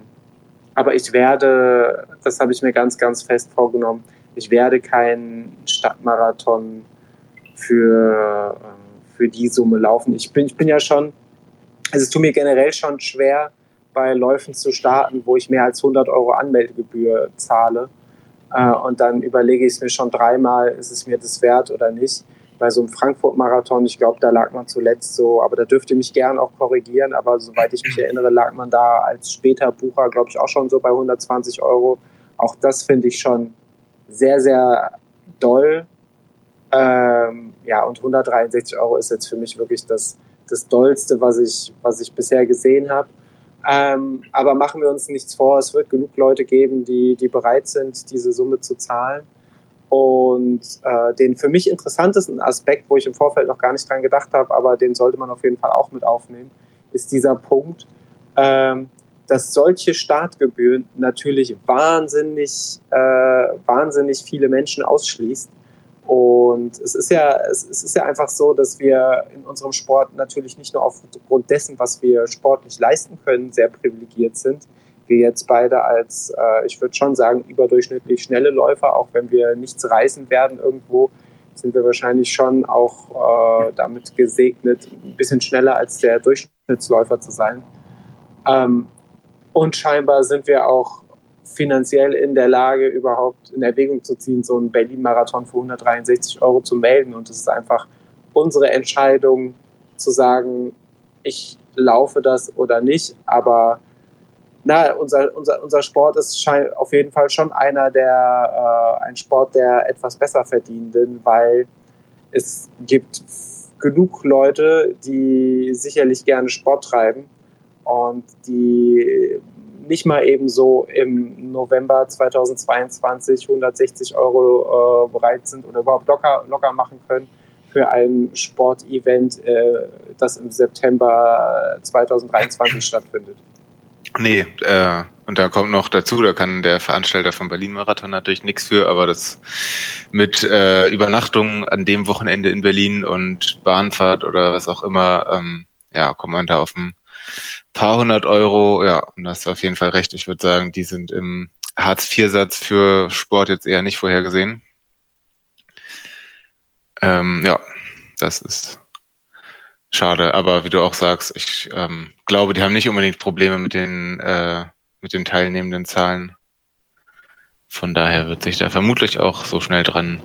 aber ich werde, das habe ich mir ganz, ganz fest vorgenommen, ich werde keinen Stadtmarathon für, äh, für die Summe laufen. Ich bin, ich bin ja schon, also es tut mir generell schon schwer, bei Läufen zu starten, wo ich mehr als 100 Euro Anmeldegebühr zahle. Äh, und dann überlege ich es mir schon dreimal, ist es mir das wert oder nicht. Bei so einem Frankfurt-Marathon, ich glaube, da lag man zuletzt so, aber da dürfte mich gern auch korrigieren, aber soweit ich mich erinnere, lag man da als später Bucher, glaube ich, auch schon so bei 120 Euro. Auch das finde ich schon sehr, sehr doll. Ähm, ja, und 163 Euro ist jetzt für mich wirklich das, das Dollste, was ich, was ich bisher gesehen habe. Ähm, aber machen wir uns nichts vor, es wird genug Leute geben, die, die bereit sind, diese Summe zu zahlen. Und äh, den für mich interessantesten Aspekt, wo ich im Vorfeld noch gar nicht dran gedacht habe, aber den sollte man auf jeden Fall auch mit aufnehmen, ist dieser Punkt, ähm, dass solche Startgebühren natürlich wahnsinnig, äh, wahnsinnig viele Menschen ausschließt. Und es ist ja, es, ist ja einfach so, dass wir in unserem Sport natürlich nicht nur aufgrund dessen, was wir sportlich leisten können, sehr privilegiert sind. Wir jetzt beide als, äh, ich würde schon sagen, überdurchschnittlich schnelle Läufer, auch wenn wir nichts reißen werden irgendwo, sind wir wahrscheinlich schon auch äh, damit gesegnet, ein bisschen schneller als der Durchschnittsläufer zu sein. Ähm, und scheinbar sind wir auch finanziell in der Lage, überhaupt in Erwägung zu ziehen, so einen Berlin-Marathon für 163 Euro zu melden. Und es ist einfach unsere Entscheidung zu sagen, ich laufe das oder nicht. Aber na, unser, unser, unser Sport ist auf jeden Fall schon einer der, äh, ein Sport der etwas besser verdienenden, weil es gibt genug Leute, die sicherlich gerne Sport treiben und die nicht mal eben so im November 2022 160 Euro äh, bereit sind oder überhaupt locker, locker machen können für ein Sportevent, äh, das im September 2023 stattfindet. Nee, äh, und da kommt noch dazu, da kann der Veranstalter vom Berlin-Marathon natürlich nichts für, aber das mit äh, Übernachtung an dem Wochenende in Berlin und Bahnfahrt oder was auch immer, ähm, ja, kommt man da auf ein paar hundert Euro, ja, und das ist auf jeden Fall recht. Ich würde sagen, die sind im Hartz-IV-Satz für Sport jetzt eher nicht vorhergesehen. Ähm, ja, das ist schade. Aber wie du auch sagst, ich ähm, glaube, die haben nicht unbedingt Probleme mit den, äh, mit den teilnehmenden Zahlen. Von daher wird sich da vermutlich auch so schnell dran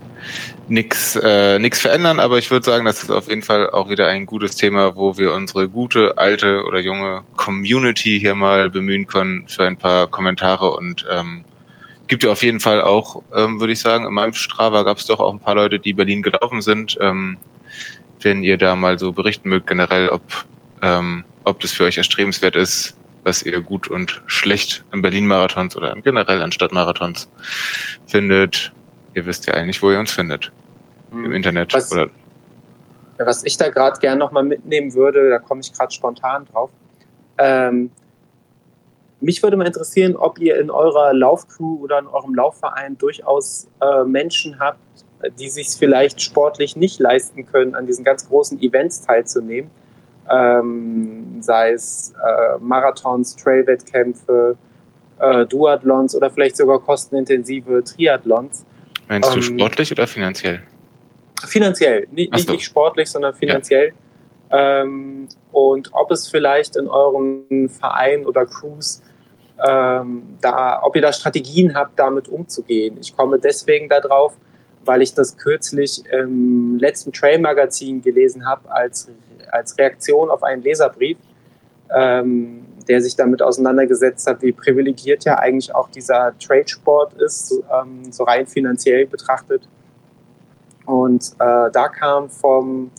nichts äh, nix verändern, aber ich würde sagen, das ist auf jeden Fall auch wieder ein gutes Thema, wo wir unsere gute, alte oder junge Community hier mal bemühen können für ein paar Kommentare und ähm, gibt ja auf jeden Fall auch, ähm, würde ich sagen, in meinem Strava gab es doch auch ein paar Leute, die Berlin gelaufen sind. Ähm, wenn ihr da mal so berichten mögt, generell, ob ähm, ob das für euch erstrebenswert ist, was ihr gut und schlecht im Berlin-Marathons oder generell an Stadtmarathons findet. Ihr wisst ja eigentlich, wo ihr uns findet. Im hm. Internet. Was, oder was ich da gerade gern nochmal mitnehmen würde, da komme ich gerade spontan drauf. Ähm, mich würde mal interessieren, ob ihr in eurer Laufcrew oder in eurem Laufverein durchaus äh, Menschen habt, die sich vielleicht sportlich nicht leisten können, an diesen ganz großen Events teilzunehmen ähm, sei es äh, Marathons, Trailwettkämpfe, äh, Duathlons oder vielleicht sogar kostenintensive Triathlons. Meinst ähm, du sportlich oder finanziell? Finanziell, nicht, nicht, nicht sportlich, sondern finanziell. Ja. Ähm, und ob es vielleicht in euren Verein oder Crews ähm, da, ob ihr da Strategien habt, damit umzugehen. Ich komme deswegen darauf, weil ich das kürzlich im letzten Trail-Magazin gelesen habe als als Reaktion auf einen Leserbrief, ähm, der sich damit auseinandergesetzt hat, wie privilegiert ja eigentlich auch dieser Trade-Sport ist, ähm, so rein finanziell betrachtet. Und äh, da kam vom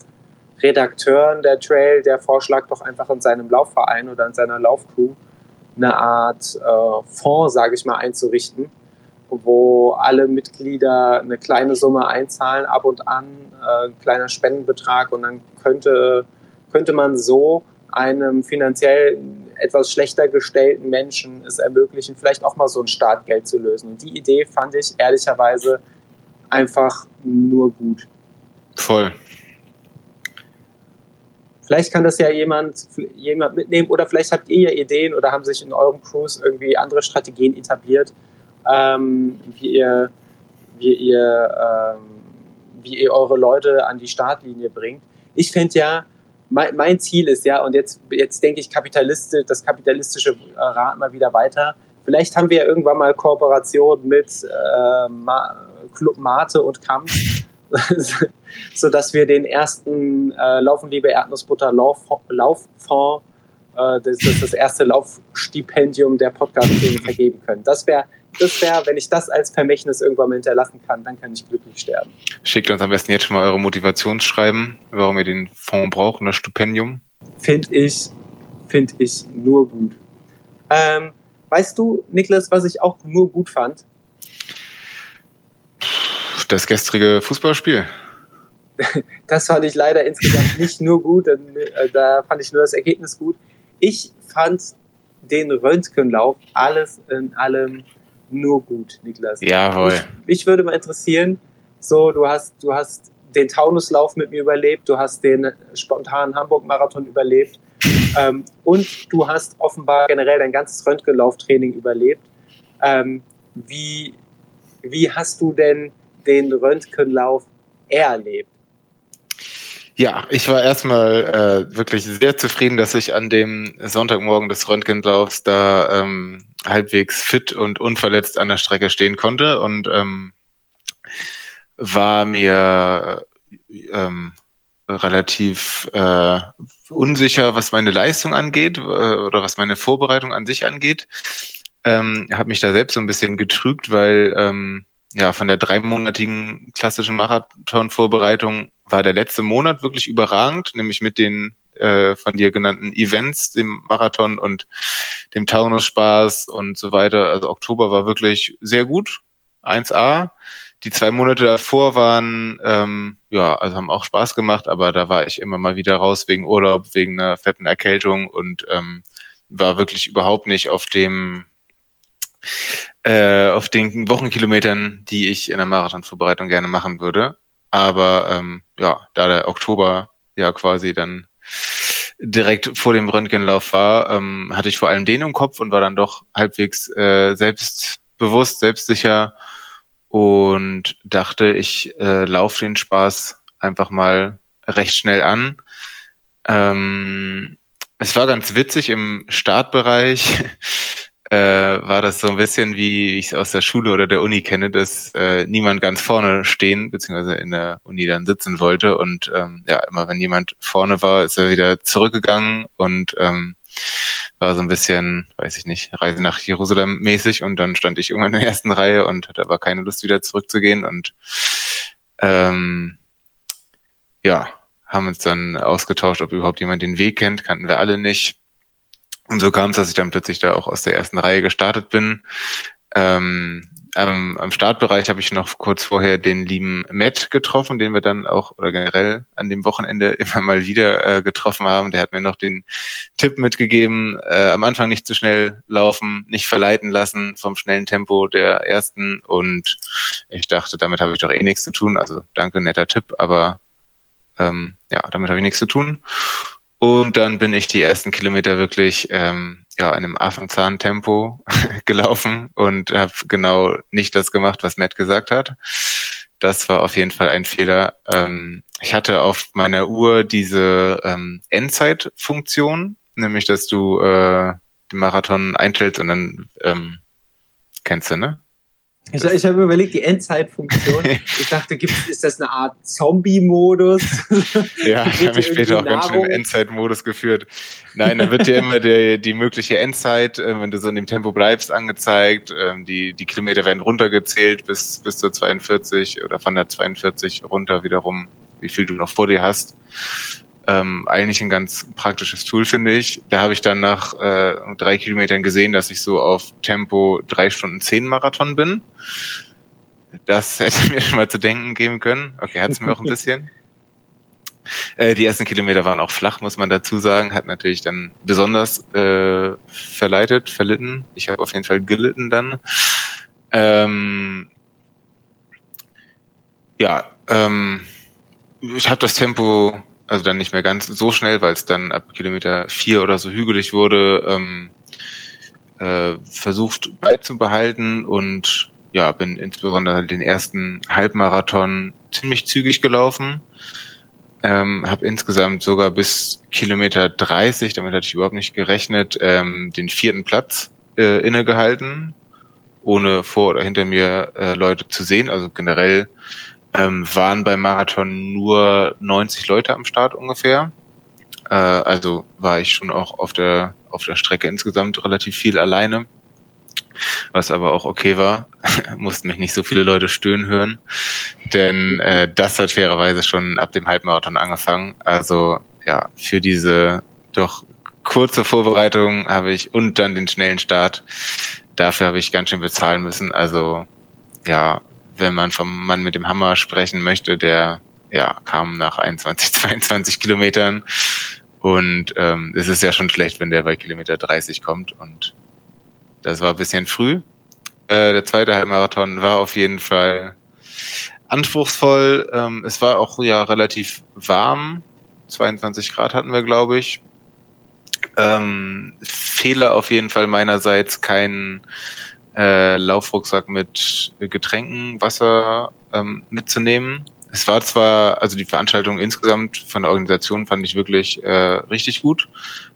Redakteur der Trail der Vorschlag, doch einfach in seinem Laufverein oder in seiner Laufcrew eine Art äh, Fonds, sage ich mal, einzurichten, wo alle Mitglieder eine kleine Summe einzahlen, ab und an äh, ein kleiner Spendenbetrag und dann könnte könnte man so einem finanziell etwas schlechter gestellten Menschen es ermöglichen, vielleicht auch mal so ein Startgeld zu lösen. Und die Idee fand ich ehrlicherweise einfach nur gut. Voll. Vielleicht kann das ja jemand, jemand mitnehmen oder vielleicht habt ihr ja Ideen oder haben sich in eurem Cruise irgendwie andere Strategien etabliert, ähm, wie ihr, wie ihr, ähm, wie ihr eure Leute an die Startlinie bringt. Ich finde ja, mein, mein, Ziel ist ja, und jetzt, jetzt denke ich kapitalistisch, das kapitalistische Rad mal wieder weiter. Vielleicht haben wir ja irgendwann mal Kooperation mit äh, Ma Club Mate und Kampf, sodass wir den ersten äh, Laufen liebe Erdnussbutter Lauf, Lauffonds, äh, das ist das erste Laufstipendium der Podcast-Szene vergeben können. Das wäre das wäre, wenn ich das als Vermächtnis irgendwann mal hinterlassen kann, dann kann ich glücklich sterben. Schickt uns am besten jetzt schon mal eure Motivationsschreiben, warum ihr den Fonds braucht, das Stipendium. Finde ich, finde ich nur gut. Ähm, weißt du, Niklas, was ich auch nur gut fand? Das gestrige Fußballspiel. Das fand ich leider insgesamt nicht nur gut, äh, da fand ich nur das Ergebnis gut. Ich fand den Röntgenlauf alles in allem nur gut, Niklas. Jawohl. Mich, mich würde mal interessieren, so, du hast, du hast den Taunuslauf mit mir überlebt, du hast den spontanen Hamburg-Marathon überlebt ähm, und du hast offenbar generell dein ganzes Röntgenlauftraining überlebt. Ähm, wie, wie hast du denn den Röntgenlauf erlebt? Ja, ich war erstmal äh, wirklich sehr zufrieden, dass ich an dem Sonntagmorgen des Röntgenlaufs da ähm, halbwegs fit und unverletzt an der Strecke stehen konnte und ähm, war mir ähm, relativ äh, unsicher, was meine Leistung angeht äh, oder was meine Vorbereitung an sich angeht. Ähm, habe mich da selbst so ein bisschen getrügt, weil ähm, ja von der dreimonatigen klassischen Marathon-Vorbereitung war der letzte Monat wirklich überragend, nämlich mit den äh, von dir genannten Events, dem Marathon und dem Taunus-Spaß und so weiter. Also Oktober war wirklich sehr gut, 1A. Die zwei Monate davor waren, ähm, ja, also haben auch Spaß gemacht, aber da war ich immer mal wieder raus wegen Urlaub, wegen einer fetten Erkältung und ähm, war wirklich überhaupt nicht auf dem äh, auf den Wochenkilometern, die ich in der Marathonvorbereitung gerne machen würde. Aber ähm, ja, da der Oktober ja quasi dann direkt vor dem Röntgenlauf war, ähm, hatte ich vor allem den im Kopf und war dann doch halbwegs äh, selbstbewusst, selbstsicher und dachte, ich äh, laufe den Spaß einfach mal recht schnell an. Ähm, es war ganz witzig im Startbereich äh, war das so ein bisschen, wie ich es aus der Schule oder der Uni kenne, dass äh, niemand ganz vorne stehen, beziehungsweise in der Uni dann sitzen wollte. Und ähm, ja, immer wenn jemand vorne war, ist er wieder zurückgegangen und ähm, war so ein bisschen, weiß ich nicht, Reise nach Jerusalem mäßig und dann stand ich irgendwann in der ersten Reihe und hatte aber keine Lust wieder zurückzugehen und ähm, ja, haben uns dann ausgetauscht, ob überhaupt jemand den Weg kennt, kannten wir alle nicht. Und so kam es, dass ich dann plötzlich da auch aus der ersten Reihe gestartet bin. Ähm, ähm, am Startbereich habe ich noch kurz vorher den lieben Matt getroffen, den wir dann auch oder generell an dem Wochenende immer mal wieder äh, getroffen haben. Der hat mir noch den Tipp mitgegeben, äh, am Anfang nicht zu schnell laufen, nicht verleiten lassen vom schnellen Tempo der ersten. Und ich dachte, damit habe ich doch eh nichts zu tun. Also danke, netter Tipp, aber ähm, ja, damit habe ich nichts zu tun. Und dann bin ich die ersten Kilometer wirklich ähm, ja, in einem Affenzahn-Tempo gelaufen und habe genau nicht das gemacht, was Matt gesagt hat. Das war auf jeden Fall ein Fehler. Ähm, ich hatte auf meiner Uhr diese ähm, Endzeit-Funktion, nämlich dass du äh, den Marathon einstellst und dann ähm, kennst du, ne? Ich, ich habe überlegt, die Endzeitfunktion. Ich dachte, gibt's, ist das eine Art Zombie-Modus? ja, ich habe mich später auch ganz schön im Endzeitmodus geführt. Nein, da wird dir immer die, die mögliche Endzeit, äh, wenn du so in dem Tempo bleibst, angezeigt. Ähm, die, die Kilometer werden runtergezählt bis, bis zur 42 oder von der 42 runter wiederum, wie viel du noch vor dir hast ähm, eigentlich ein ganz praktisches Tool, finde ich. Da habe ich dann nach äh, drei Kilometern gesehen, dass ich so auf Tempo drei Stunden zehn Marathon bin. Das hätte mir schon mal zu denken geben können. Okay, hat es mir auch ein bisschen. Äh, die ersten Kilometer waren auch flach, muss man dazu sagen. Hat natürlich dann besonders äh, verleitet, verlitten. Ich habe auf jeden Fall gelitten dann. Ähm, ja, ähm, ich habe das Tempo also dann nicht mehr ganz so schnell, weil es dann ab Kilometer vier oder so hügelig wurde, ähm, äh, versucht beizubehalten und ja, bin insbesondere den ersten Halbmarathon ziemlich zügig gelaufen. Ähm, habe insgesamt sogar bis Kilometer 30, damit hatte ich überhaupt nicht gerechnet, ähm, den vierten Platz äh, innegehalten, ohne vor oder hinter mir äh, Leute zu sehen. Also generell ähm, waren beim Marathon nur 90 Leute am Start ungefähr. Äh, also war ich schon auch auf der, auf der Strecke insgesamt relativ viel alleine. Was aber auch okay war, mussten mich nicht so viele Leute stöhnen hören, denn äh, das hat fairerweise schon ab dem Halbmarathon angefangen. Also ja, für diese doch kurze Vorbereitung habe ich und dann den schnellen Start, dafür habe ich ganz schön bezahlen müssen. Also ja, wenn man vom Mann mit dem Hammer sprechen möchte, der ja kam nach 21, 22 Kilometern. Und ähm, es ist ja schon schlecht, wenn der bei Kilometer 30 kommt. Und das war ein bisschen früh. Äh, der zweite Halbmarathon war auf jeden Fall anspruchsvoll. Ähm, es war auch ja relativ warm. 22 Grad hatten wir, glaube ich. Ähm, Fehler auf jeden Fall meinerseits kein äh, Laufrucksack mit Getränken, Wasser ähm, mitzunehmen. Es war zwar, also die Veranstaltung insgesamt von der Organisation fand ich wirklich äh, richtig gut.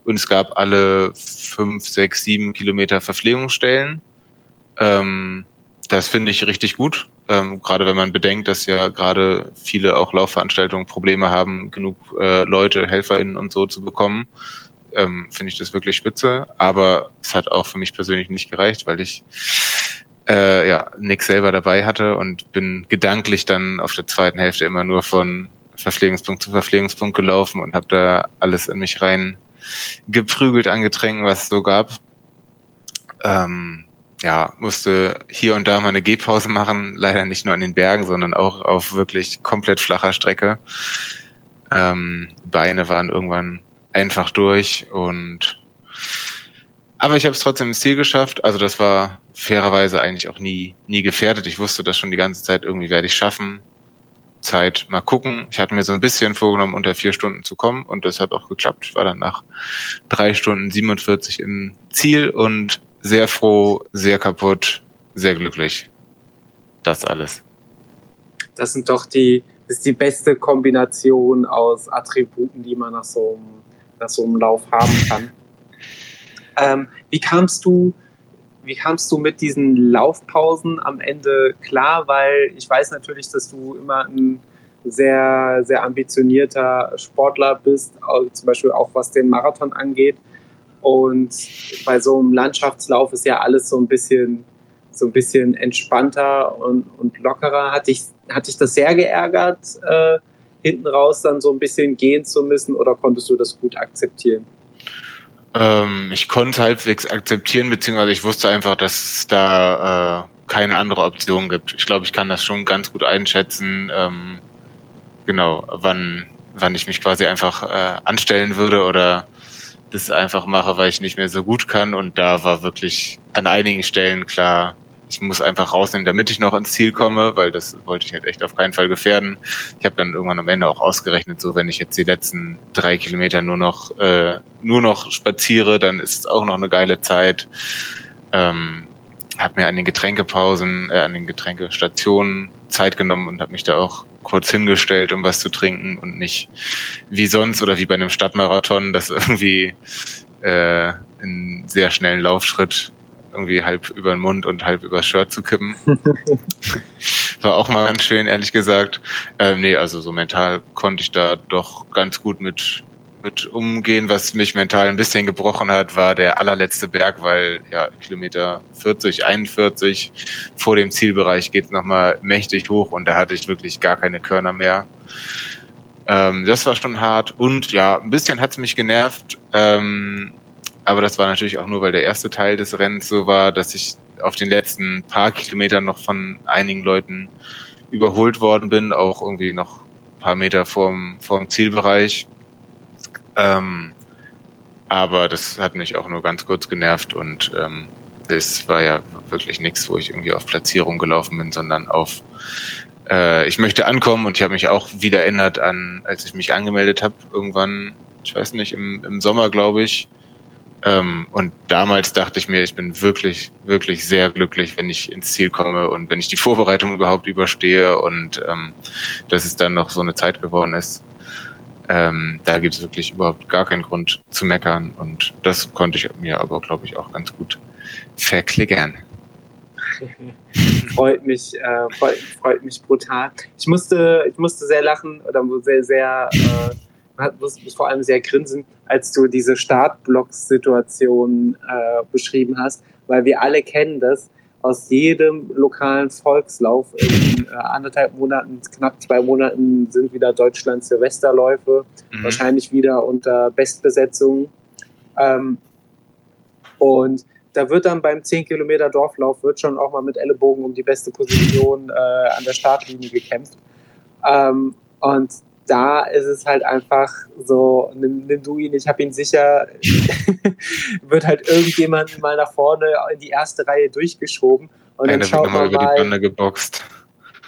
Und es gab alle fünf, sechs, sieben Kilometer Verpflegungsstellen. Ähm, das finde ich richtig gut. Ähm, gerade wenn man bedenkt, dass ja gerade viele auch Laufveranstaltungen Probleme haben, genug äh, Leute, HelferInnen und so zu bekommen ähm, finde ich das wirklich spitze. Aber es hat auch für mich persönlich nicht gereicht, weil ich äh, ja Nick selber dabei hatte und bin gedanklich dann auf der zweiten Hälfte immer nur von Verpflegungspunkt zu Verpflegungspunkt gelaufen und habe da alles in mich rein geprügelt an Getränken, was es so gab. Ähm, ja, musste hier und da mal eine Gehpause machen, leider nicht nur an den Bergen, sondern auch auf wirklich komplett flacher Strecke. Ähm, Beine waren irgendwann einfach durch und aber ich habe es trotzdem ins Ziel geschafft. Also das war fairerweise eigentlich auch nie, nie gefährdet. Ich wusste das schon die ganze Zeit, irgendwie werde ich schaffen. Zeit mal gucken. Ich hatte mir so ein bisschen vorgenommen, unter vier Stunden zu kommen und das hat auch geklappt. Ich war dann nach drei Stunden 47 im Ziel und sehr froh, sehr kaputt, sehr glücklich. Das alles. Das sind doch die, das ist die beste Kombination aus Attributen, die man nach so einem nach so einem Lauf haben kann. Ähm, wie kamst du, wie kamst du mit diesen Laufpausen am Ende klar? Weil ich weiß natürlich, dass du immer ein sehr, sehr ambitionierter Sportler bist, zum Beispiel auch was den Marathon angeht. Und bei so einem Landschaftslauf ist ja alles so ein bisschen, so ein bisschen entspannter und, und lockerer. Hat dich, hat dich das sehr geärgert, äh, hinten raus dann so ein bisschen gehen zu müssen oder konntest du das gut akzeptieren? Ähm, ich konnte halbwegs akzeptieren, beziehungsweise ich wusste einfach, dass es da äh, keine andere Option gibt. Ich glaube, ich kann das schon ganz gut einschätzen, ähm, genau, wann, wann ich mich quasi einfach äh, anstellen würde oder das einfach mache, weil ich nicht mehr so gut kann. Und da war wirklich an einigen Stellen klar, ich muss einfach rausnehmen, damit ich noch ins Ziel komme, weil das wollte ich halt echt auf keinen Fall gefährden. Ich habe dann irgendwann am Ende auch ausgerechnet, so wenn ich jetzt die letzten drei Kilometer nur noch äh, nur noch spaziere, dann ist es auch noch eine geile Zeit. Ähm, habe mir an den Getränkepausen, äh, an den Getränkestationen Zeit genommen und habe mich da auch kurz hingestellt, um was zu trinken und nicht wie sonst oder wie bei einem Stadtmarathon, das irgendwie äh, in sehr schnellen Laufschritt irgendwie halb über den Mund und halb übers Shirt zu kippen. War auch mal ganz schön, ehrlich gesagt. Ähm, nee, also so mental konnte ich da doch ganz gut mit, mit umgehen. Was mich mental ein bisschen gebrochen hat, war der allerletzte Berg, weil ja Kilometer 40, 41 vor dem Zielbereich geht es nochmal mächtig hoch und da hatte ich wirklich gar keine Körner mehr. Ähm, das war schon hart und ja, ein bisschen hat es mich genervt. Ähm, aber das war natürlich auch nur, weil der erste Teil des Rennens so war, dass ich auf den letzten paar Kilometern noch von einigen Leuten überholt worden bin, auch irgendwie noch ein paar Meter vorm, vorm Zielbereich. Ähm, aber das hat mich auch nur ganz kurz genervt und ähm, das war ja wirklich nichts, wo ich irgendwie auf Platzierung gelaufen bin, sondern auf äh, ich möchte ankommen und ich habe mich auch wieder erinnert an, als ich mich angemeldet habe, irgendwann, ich weiß nicht, im, im Sommer, glaube ich, ähm, und damals dachte ich mir, ich bin wirklich, wirklich sehr glücklich, wenn ich ins Ziel komme und wenn ich die Vorbereitung überhaupt überstehe und ähm, dass es dann noch so eine Zeit geworden ist. Ähm, da gibt es wirklich überhaupt gar keinen Grund zu meckern und das konnte ich mir aber, glaube ich, auch ganz gut verklickern. freut mich, äh, freut, freut, mich brutal. Ich musste, ich musste sehr lachen oder sehr, sehr äh, musst, musst vor allem sehr grinsen, als du diese Startblock-Situation äh, beschrieben hast, weil wir alle kennen das aus jedem lokalen Volkslauf. In äh, anderthalb Monaten, knapp zwei Monaten sind wieder Deutschlands Silvesterläufe, mhm. wahrscheinlich wieder unter Bestbesetzung. Ähm, und da wird dann beim 10 Kilometer Dorflauf wird schon auch mal mit Ellenbogen um die beste Position äh, an der Startlinie gekämpft. Ähm, und da ist es halt einfach so, nimm, nimm du ihn, ich habe ihn sicher, wird halt irgendjemand mal nach vorne in die erste Reihe durchgeschoben und Einer dann schaut wird nochmal über die Bande geboxt.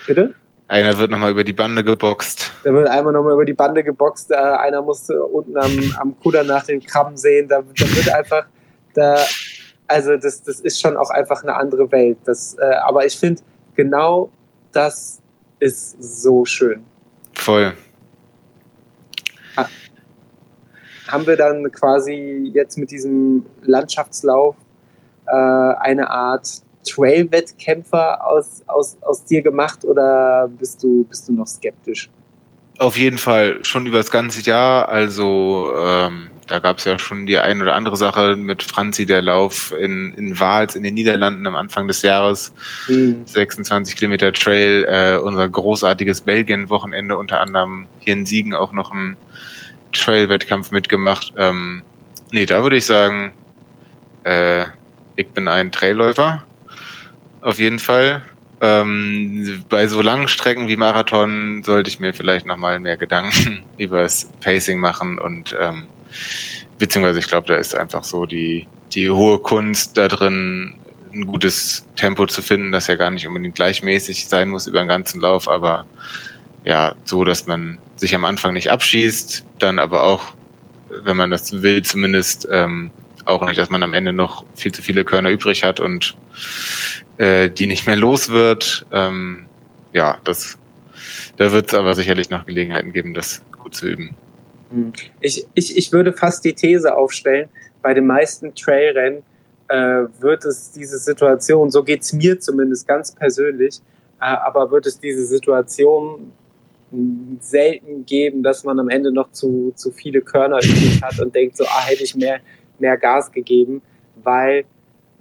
Bitte? Einer wird nochmal über die Bande geboxt. Da wird einmal nochmal über die Bande geboxt. Äh, einer muss unten am, am Kuder nach den Krabben sehen. Da, da wird einfach, da, also das, das ist schon auch einfach eine andere Welt. Das, äh, aber ich finde, genau das ist so schön. Voll haben wir dann quasi jetzt mit diesem Landschaftslauf äh, eine Art Trail-Wettkämpfer aus, aus, aus dir gemacht oder bist du, bist du noch skeptisch? Auf jeden Fall schon über das ganze Jahr. Also ähm, da gab es ja schon die ein oder andere Sache mit Franzi, der Lauf in, in Wals in den Niederlanden am Anfang des Jahres. Mhm. 26 Kilometer Trail, äh, unser großartiges Belgien-Wochenende, unter anderem hier in Siegen auch noch ein Trail-Wettkampf mitgemacht. Ähm, nee, da würde ich sagen, äh, ich bin ein Trailläufer. Auf jeden Fall. Ähm, bei so langen Strecken wie Marathon sollte ich mir vielleicht nochmal mehr Gedanken über das Pacing machen und ähm, beziehungsweise ich glaube, da ist einfach so die, die hohe Kunst da drin, ein gutes Tempo zu finden, das ja gar nicht unbedingt gleichmäßig sein muss über den ganzen Lauf, aber ja, so, dass man sich am Anfang nicht abschießt, dann aber auch, wenn man das will, zumindest ähm, auch nicht, dass man am Ende noch viel zu viele Körner übrig hat und äh, die nicht mehr los wird. Ähm, ja, das, da wird es aber sicherlich noch Gelegenheiten geben, das gut zu üben. Hm. Ich, ich, ich würde fast die These aufstellen, bei den meisten Trailrennen äh, wird es diese Situation, so geht es mir zumindest ganz persönlich, äh, aber wird es diese Situation selten geben, dass man am Ende noch zu, zu viele Körner übrig hat und denkt so, ah, hätte ich mehr, mehr Gas gegeben, weil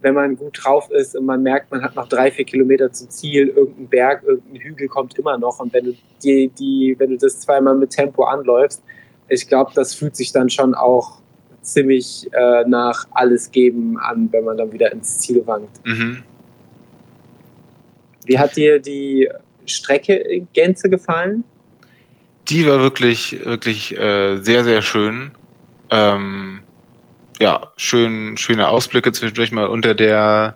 wenn man gut drauf ist und man merkt, man hat noch drei, vier Kilometer zum Ziel, irgendein Berg, irgendein Hügel kommt immer noch. Und wenn du die, die, wenn du das zweimal mit Tempo anläufst, ich glaube, das fühlt sich dann schon auch ziemlich äh, nach alles geben an, wenn man dann wieder ins Ziel wankt. Mhm. Wie hat dir die Strecke in Gänze gefallen? Die war wirklich, wirklich äh, sehr, sehr schön. Ähm, ja, schön, schöne Ausblicke zwischendurch mal unter der,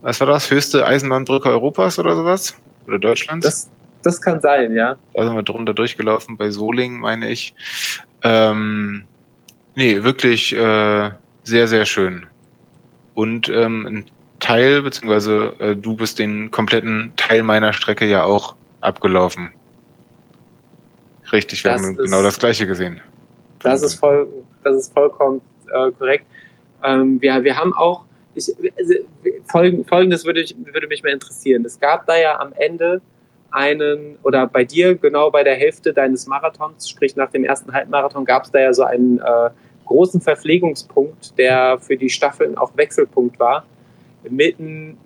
was war das, höchste Eisenbahnbrücke Europas oder sowas? Oder Deutschlands? Das, das kann sein, ja. Da sind wir drunter durchgelaufen bei Solingen, meine ich. Ähm, nee, wirklich äh, sehr, sehr schön. Und ähm, ein Teil, beziehungsweise äh, du bist den kompletten Teil meiner Strecke ja auch abgelaufen. Richtig, wir das haben ist, genau das gleiche gesehen. Das ist, voll, das ist vollkommen äh, korrekt. Ähm, wir, wir haben auch, ich, also, folgendes würde, ich, würde mich mal interessieren. Es gab da ja am Ende einen, oder bei dir genau bei der Hälfte deines Marathons, sprich nach dem ersten Halbmarathon, gab es da ja so einen äh, großen Verpflegungspunkt, der für die Staffeln auch Wechselpunkt war, mitten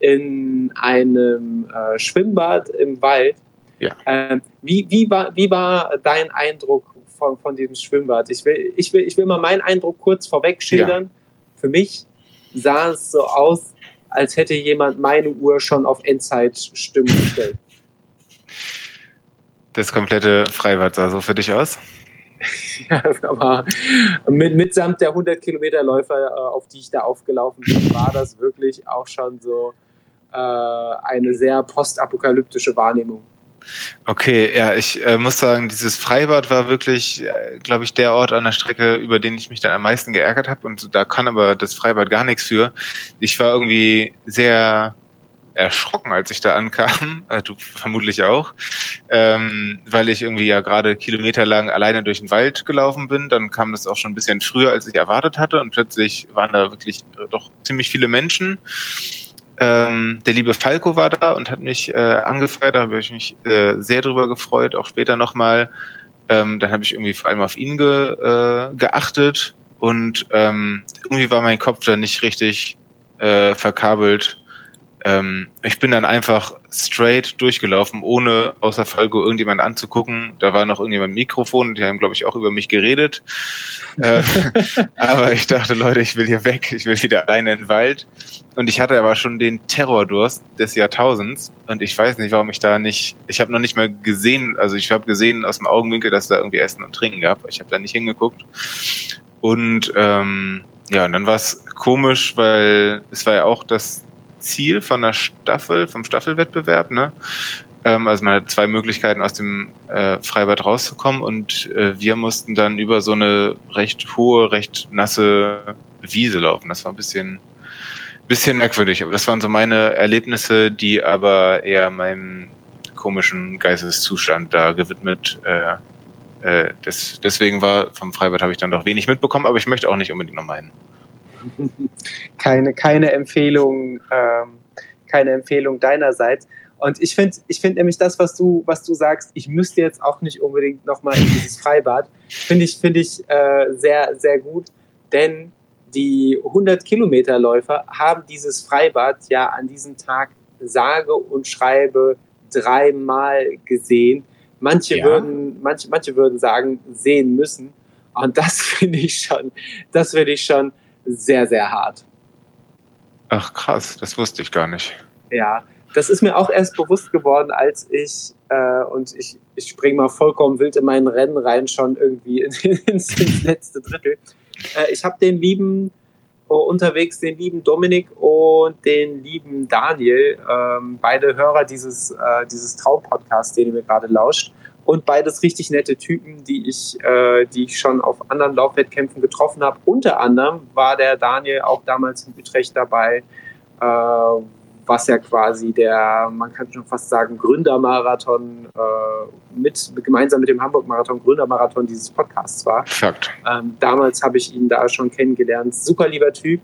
in einem äh, Schwimmbad im Wald. Ja. Ähm, wie, wie, war, wie war dein Eindruck von, von diesem Schwimmbad? Ich will, ich, will, ich will mal meinen Eindruck kurz vorweg schildern. Ja. Für mich sah es so aus, als hätte jemand meine Uhr schon auf Endzeitstimmung gestellt. Das komplette Freibad sah so für dich aus? ja, aber mit, mitsamt der 100 Kilometer Läufer, äh, auf die ich da aufgelaufen bin, war das wirklich auch schon so äh, eine sehr postapokalyptische Wahrnehmung. Okay, ja, ich äh, muss sagen, dieses Freibad war wirklich, äh, glaube ich, der Ort an der Strecke, über den ich mich dann am meisten geärgert habe. Und da kann aber das Freibad gar nichts für. Ich war irgendwie sehr erschrocken, als ich da ankam, äh, du vermutlich auch, ähm, weil ich irgendwie ja gerade kilometerlang alleine durch den Wald gelaufen bin. Dann kam das auch schon ein bisschen früher, als ich erwartet hatte und plötzlich waren da wirklich äh, doch ziemlich viele Menschen. Ähm, der liebe Falco war da und hat mich äh, angefeuert, da habe ich mich äh, sehr drüber gefreut, auch später nochmal. Ähm, dann habe ich irgendwie vor allem auf ihn ge, äh, geachtet und ähm, irgendwie war mein Kopf da nicht richtig äh, verkabelt ähm, ich bin dann einfach straight durchgelaufen, ohne außer Folge irgendjemand anzugucken. Da war noch irgendjemand Mikrofon, die haben, glaube ich, auch über mich geredet. äh, aber ich dachte, Leute, ich will hier weg, ich will wieder alleine in den Wald. Und ich hatte aber schon den Terrordurst des Jahrtausends. Und ich weiß nicht, warum ich da nicht, ich habe noch nicht mal gesehen, also ich habe gesehen aus dem Augenwinkel, dass da irgendwie Essen und Trinken gab. Ich habe da nicht hingeguckt. Und ähm, ja, und dann war es komisch, weil es war ja auch das Ziel von der Staffel, vom Staffelwettbewerb, ne? Ähm, also man hat zwei Möglichkeiten aus dem äh, Freibad rauszukommen und äh, wir mussten dann über so eine recht hohe, recht nasse Wiese laufen. Das war ein bisschen, bisschen merkwürdig, aber das waren so meine Erlebnisse, die aber eher meinem komischen Geisteszustand da gewidmet äh, äh, des, deswegen war vom Freibad habe ich dann doch wenig mitbekommen, aber ich möchte auch nicht unbedingt noch hin keine, keine Empfehlung, ähm, keine Empfehlung deinerseits. Und ich finde ich find nämlich das, was du, was du sagst, ich müsste jetzt auch nicht unbedingt nochmal in dieses Freibad, finde ich, finde ich äh, sehr, sehr gut, denn die 100 Kilometer Läufer haben dieses Freibad ja an diesem Tag sage und schreibe dreimal gesehen. Manche ja. würden, manche, manche würden sagen, sehen müssen. Und das finde ich schon, das finde ich schon sehr, sehr hart. Ach krass, das wusste ich gar nicht. Ja, das ist mir auch erst bewusst geworden, als ich, äh, und ich, ich springe mal vollkommen wild in mein Rennen rein, schon irgendwie ins, ins letzte Drittel. Äh, ich habe den lieben uh, unterwegs, den lieben Dominik und den lieben Daniel, ähm, beide Hörer dieses, äh, dieses Traumpodcasts, den ihr mir gerade lauscht. Und beides richtig nette Typen, die ich, äh, die ich schon auf anderen Laufwettkämpfen getroffen habe. Unter anderem war der Daniel auch damals in Utrecht dabei, äh, was ja quasi der, man kann schon fast sagen, Gründermarathon äh, mit, gemeinsam mit dem Hamburg-Marathon, Gründermarathon dieses Podcasts war. Fakt. Ähm, damals habe ich ihn da schon kennengelernt. Super lieber Typ.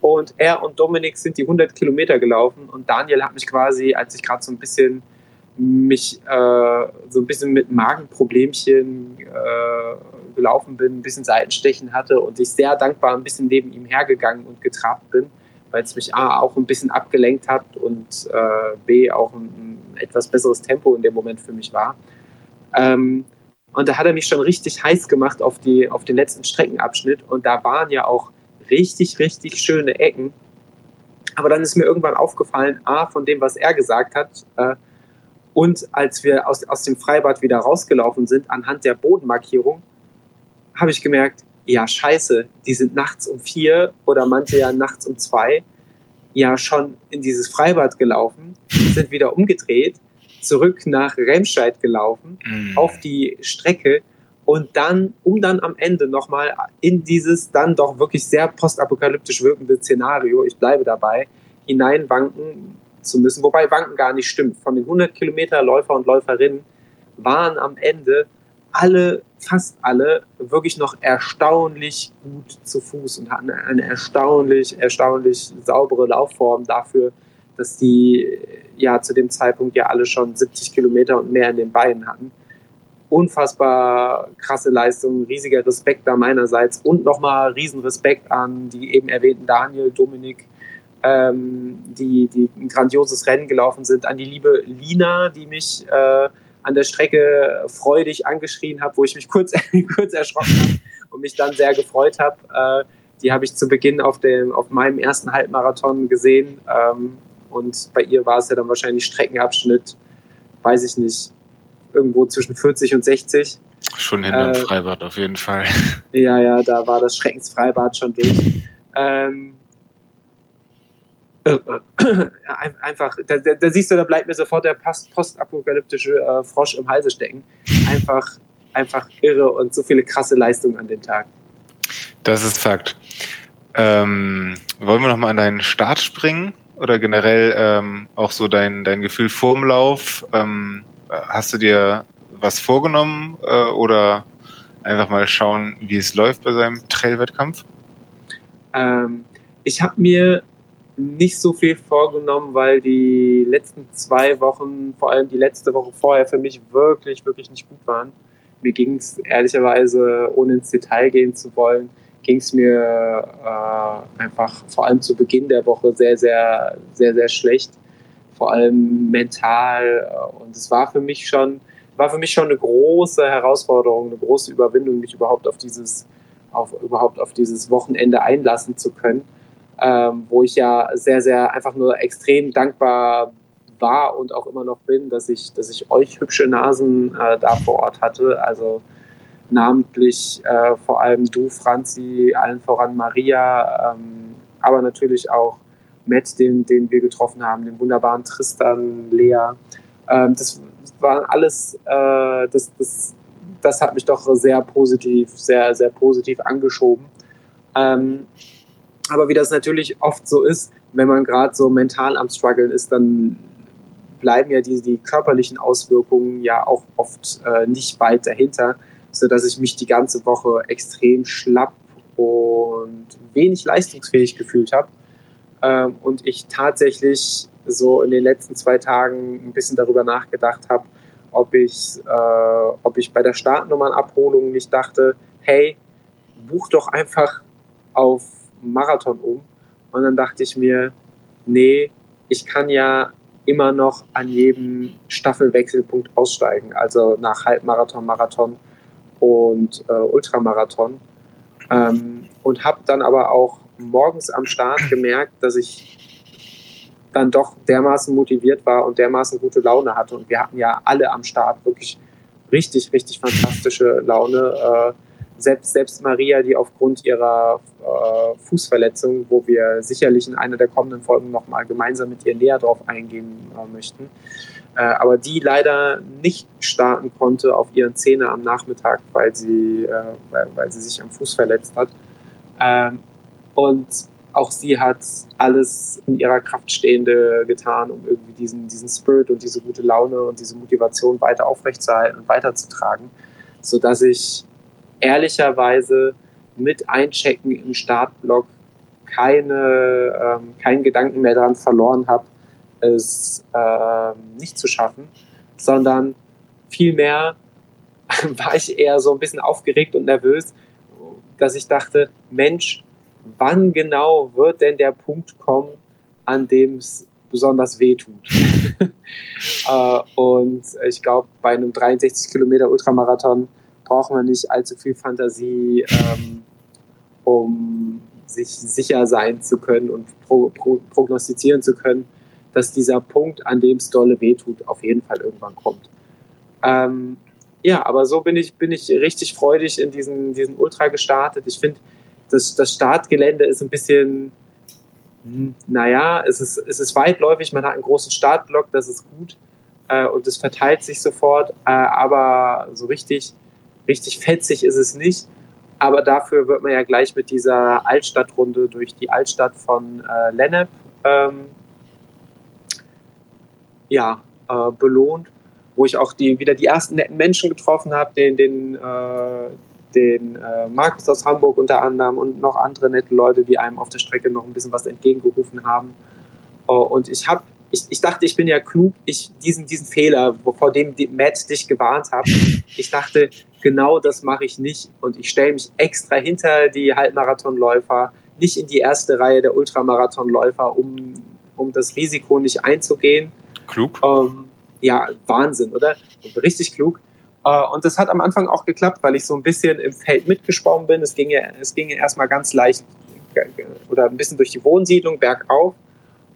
Und er und Dominik sind die 100 Kilometer gelaufen und Daniel hat mich quasi, als ich gerade so ein bisschen mich äh, so ein bisschen mit Magenproblemchen äh, gelaufen bin, ein bisschen Seitenstechen hatte und ich sehr dankbar ein bisschen neben ihm hergegangen und getrabt bin, weil es mich A auch ein bisschen abgelenkt hat und äh, B auch ein, ein, etwas besseres Tempo in dem Moment für mich war. Ähm, und da hat er mich schon richtig heiß gemacht auf, die, auf den letzten Streckenabschnitt. Und da waren ja auch richtig, richtig schöne Ecken. Aber dann ist mir irgendwann aufgefallen, A, von dem, was er gesagt hat, äh, und als wir aus, aus dem Freibad wieder rausgelaufen sind, anhand der Bodenmarkierung, habe ich gemerkt, ja, scheiße, die sind nachts um vier oder manche ja nachts um zwei ja schon in dieses Freibad gelaufen, sind wieder umgedreht, zurück nach Remscheid gelaufen, mhm. auf die Strecke und dann, um dann am Ende nochmal in dieses dann doch wirklich sehr postapokalyptisch wirkende Szenario, ich bleibe dabei, hineinwanken zu müssen, wobei Wanken gar nicht stimmt. Von den 100 Kilometer Läufer und Läuferinnen waren am Ende alle, fast alle, wirklich noch erstaunlich gut zu Fuß und hatten eine erstaunlich, erstaunlich saubere Laufform dafür, dass die ja zu dem Zeitpunkt ja alle schon 70 Kilometer und mehr in den Beinen hatten. Unfassbar krasse Leistung, riesiger Respekt da meinerseits und nochmal riesen Respekt an die eben erwähnten Daniel, Dominik, ähm, die, die ein grandioses Rennen gelaufen sind, an die liebe Lina, die mich äh, an der Strecke freudig angeschrien hat, wo ich mich kurz, kurz erschrocken habe und mich dann sehr gefreut habe. Äh, die habe ich zu Beginn auf, dem, auf meinem ersten Halbmarathon gesehen. Ähm, und bei ihr war es ja dann wahrscheinlich Streckenabschnitt, weiß ich nicht, irgendwo zwischen 40 und 60. Schon hinter dem äh, Freibad auf jeden Fall. Ja, ja, da war das Schreckensfreibad schon durch. Ähm, äh, äh, einfach, da, da, siehst du, da bleibt mir sofort der postapokalyptische äh, Frosch im Halse stecken. Einfach, einfach irre und so viele krasse Leistungen an dem Tag. Das ist Fakt. Ähm, wollen wir nochmal an deinen Start springen? Oder generell ähm, auch so dein, dein Gefühl vorm Lauf? Ähm, hast du dir was vorgenommen äh, oder einfach mal schauen, wie es läuft bei seinem Trailwettkampf? Ähm, ich habe mir nicht so viel vorgenommen, weil die letzten zwei Wochen, vor allem die letzte Woche vorher, für mich wirklich, wirklich nicht gut waren. Mir ging es ehrlicherweise, ohne ins Detail gehen zu wollen, ging es mir äh, einfach vor allem zu Beginn der Woche sehr, sehr, sehr, sehr schlecht. Vor allem mental. Und es war für mich schon, war für mich schon eine große Herausforderung, eine große Überwindung, mich überhaupt auf dieses, auf, überhaupt auf dieses Wochenende einlassen zu können ähm, wo ich ja sehr, sehr einfach nur extrem dankbar war und auch immer noch bin, dass ich, dass ich euch hübsche Nasen äh, da vor Ort hatte. Also namentlich äh, vor allem du, Franzi, allen voran Maria, ähm, aber natürlich auch Matt, den, den wir getroffen haben, den wunderbaren Tristan, Lea. Ähm, das waren alles, äh, das, das, das hat mich doch sehr positiv, sehr, sehr positiv angeschoben. Ähm, aber wie das natürlich oft so ist, wenn man gerade so mental am Struggeln ist, dann bleiben ja die, die körperlichen Auswirkungen ja auch oft äh, nicht weit dahinter, sodass ich mich die ganze Woche extrem schlapp und wenig leistungsfähig gefühlt habe. Ähm, und ich tatsächlich so in den letzten zwei Tagen ein bisschen darüber nachgedacht habe, ob ich, äh, ob ich bei der Startnummernabholung nicht dachte, hey, buch doch einfach auf Marathon um. Und dann dachte ich mir, nee, ich kann ja immer noch an jedem Staffelwechselpunkt aussteigen, also nach Halbmarathon, Marathon und äh, Ultramarathon. Ähm, und habe dann aber auch morgens am Start gemerkt, dass ich dann doch dermaßen motiviert war und dermaßen gute Laune hatte. Und wir hatten ja alle am Start wirklich richtig, richtig fantastische Laune. Äh, selbst, selbst Maria, die aufgrund ihrer äh, Fußverletzung, wo wir sicherlich in einer der kommenden Folgen nochmal gemeinsam mit ihr näher drauf eingehen äh, möchten, äh, aber die leider nicht starten konnte auf ihren Zähne am Nachmittag, weil sie, äh, weil, weil, sie sich am Fuß verletzt hat. Ähm, und auch sie hat alles in ihrer Kraft Stehende getan, um irgendwie diesen, diesen Spirit und diese gute Laune und diese Motivation weiter aufrechtzuerhalten und weiterzutragen, sodass ich ehrlicherweise mit Einchecken im Startblock keine, ähm, keinen Gedanken mehr daran verloren habe, es äh, nicht zu schaffen, sondern vielmehr war ich eher so ein bisschen aufgeregt und nervös, dass ich dachte, Mensch, wann genau wird denn der Punkt kommen, an dem es besonders weh tut. äh, und ich glaube, bei einem 63 Kilometer Ultramarathon braucht man nicht allzu viel Fantasie, ähm, um sich sicher sein zu können und pro, pro, prognostizieren zu können, dass dieser Punkt, an dem es dolle wehtut, auf jeden Fall irgendwann kommt. Ähm, ja, aber so bin ich, bin ich richtig freudig in diesen, diesen Ultra gestartet. Ich finde, das, das Startgelände ist ein bisschen, hm, naja, es ist, es ist weitläufig, man hat einen großen Startblock, das ist gut äh, und es verteilt sich sofort, äh, aber so richtig, richtig fetzig ist es nicht. Aber dafür wird man ja gleich mit dieser Altstadtrunde durch die Altstadt von äh, Lennep ähm, ja, äh, belohnt, wo ich auch die, wieder die ersten netten Menschen getroffen habe, den, den, äh, den äh, Markus aus Hamburg unter anderem und noch andere nette Leute, die einem auf der Strecke noch ein bisschen was entgegengerufen haben. Uh, und ich habe ich, ich dachte, ich bin ja klug, ich diesen, diesen Fehler, vor dem Matt dich gewarnt hat, ich dachte, genau das mache ich nicht und ich stelle mich extra hinter die Halbmarathonläufer, nicht in die erste Reihe der Ultramarathonläufer, um, um das Risiko nicht einzugehen. Klug. Ähm, ja, Wahnsinn, oder? Richtig klug. Äh, und das hat am Anfang auch geklappt, weil ich so ein bisschen im Feld mitgesprungen bin. Es ging ja, es ging ja erstmal ganz leicht oder ein bisschen durch die Wohnsiedlung bergauf.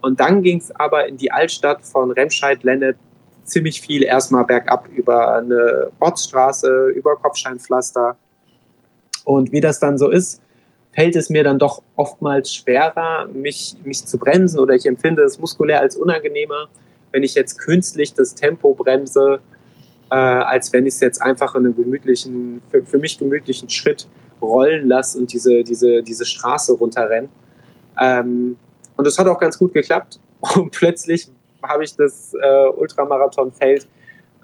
Und dann ging es aber in die Altstadt von Remscheid-Lennep ziemlich viel erstmal bergab über eine Ortsstraße, über Kopfsteinpflaster. Und wie das dann so ist, fällt es mir dann doch oftmals schwerer, mich, mich zu bremsen oder ich empfinde es muskulär als unangenehmer, wenn ich jetzt künstlich das Tempo bremse, äh, als wenn ich es jetzt einfach in einem gemütlichen, für, für mich gemütlichen Schritt rollen lasse und diese, diese, diese Straße runterrenne. Ähm, und das hat auch ganz gut geklappt. Und plötzlich habe ich das äh, Ultramarathonfeld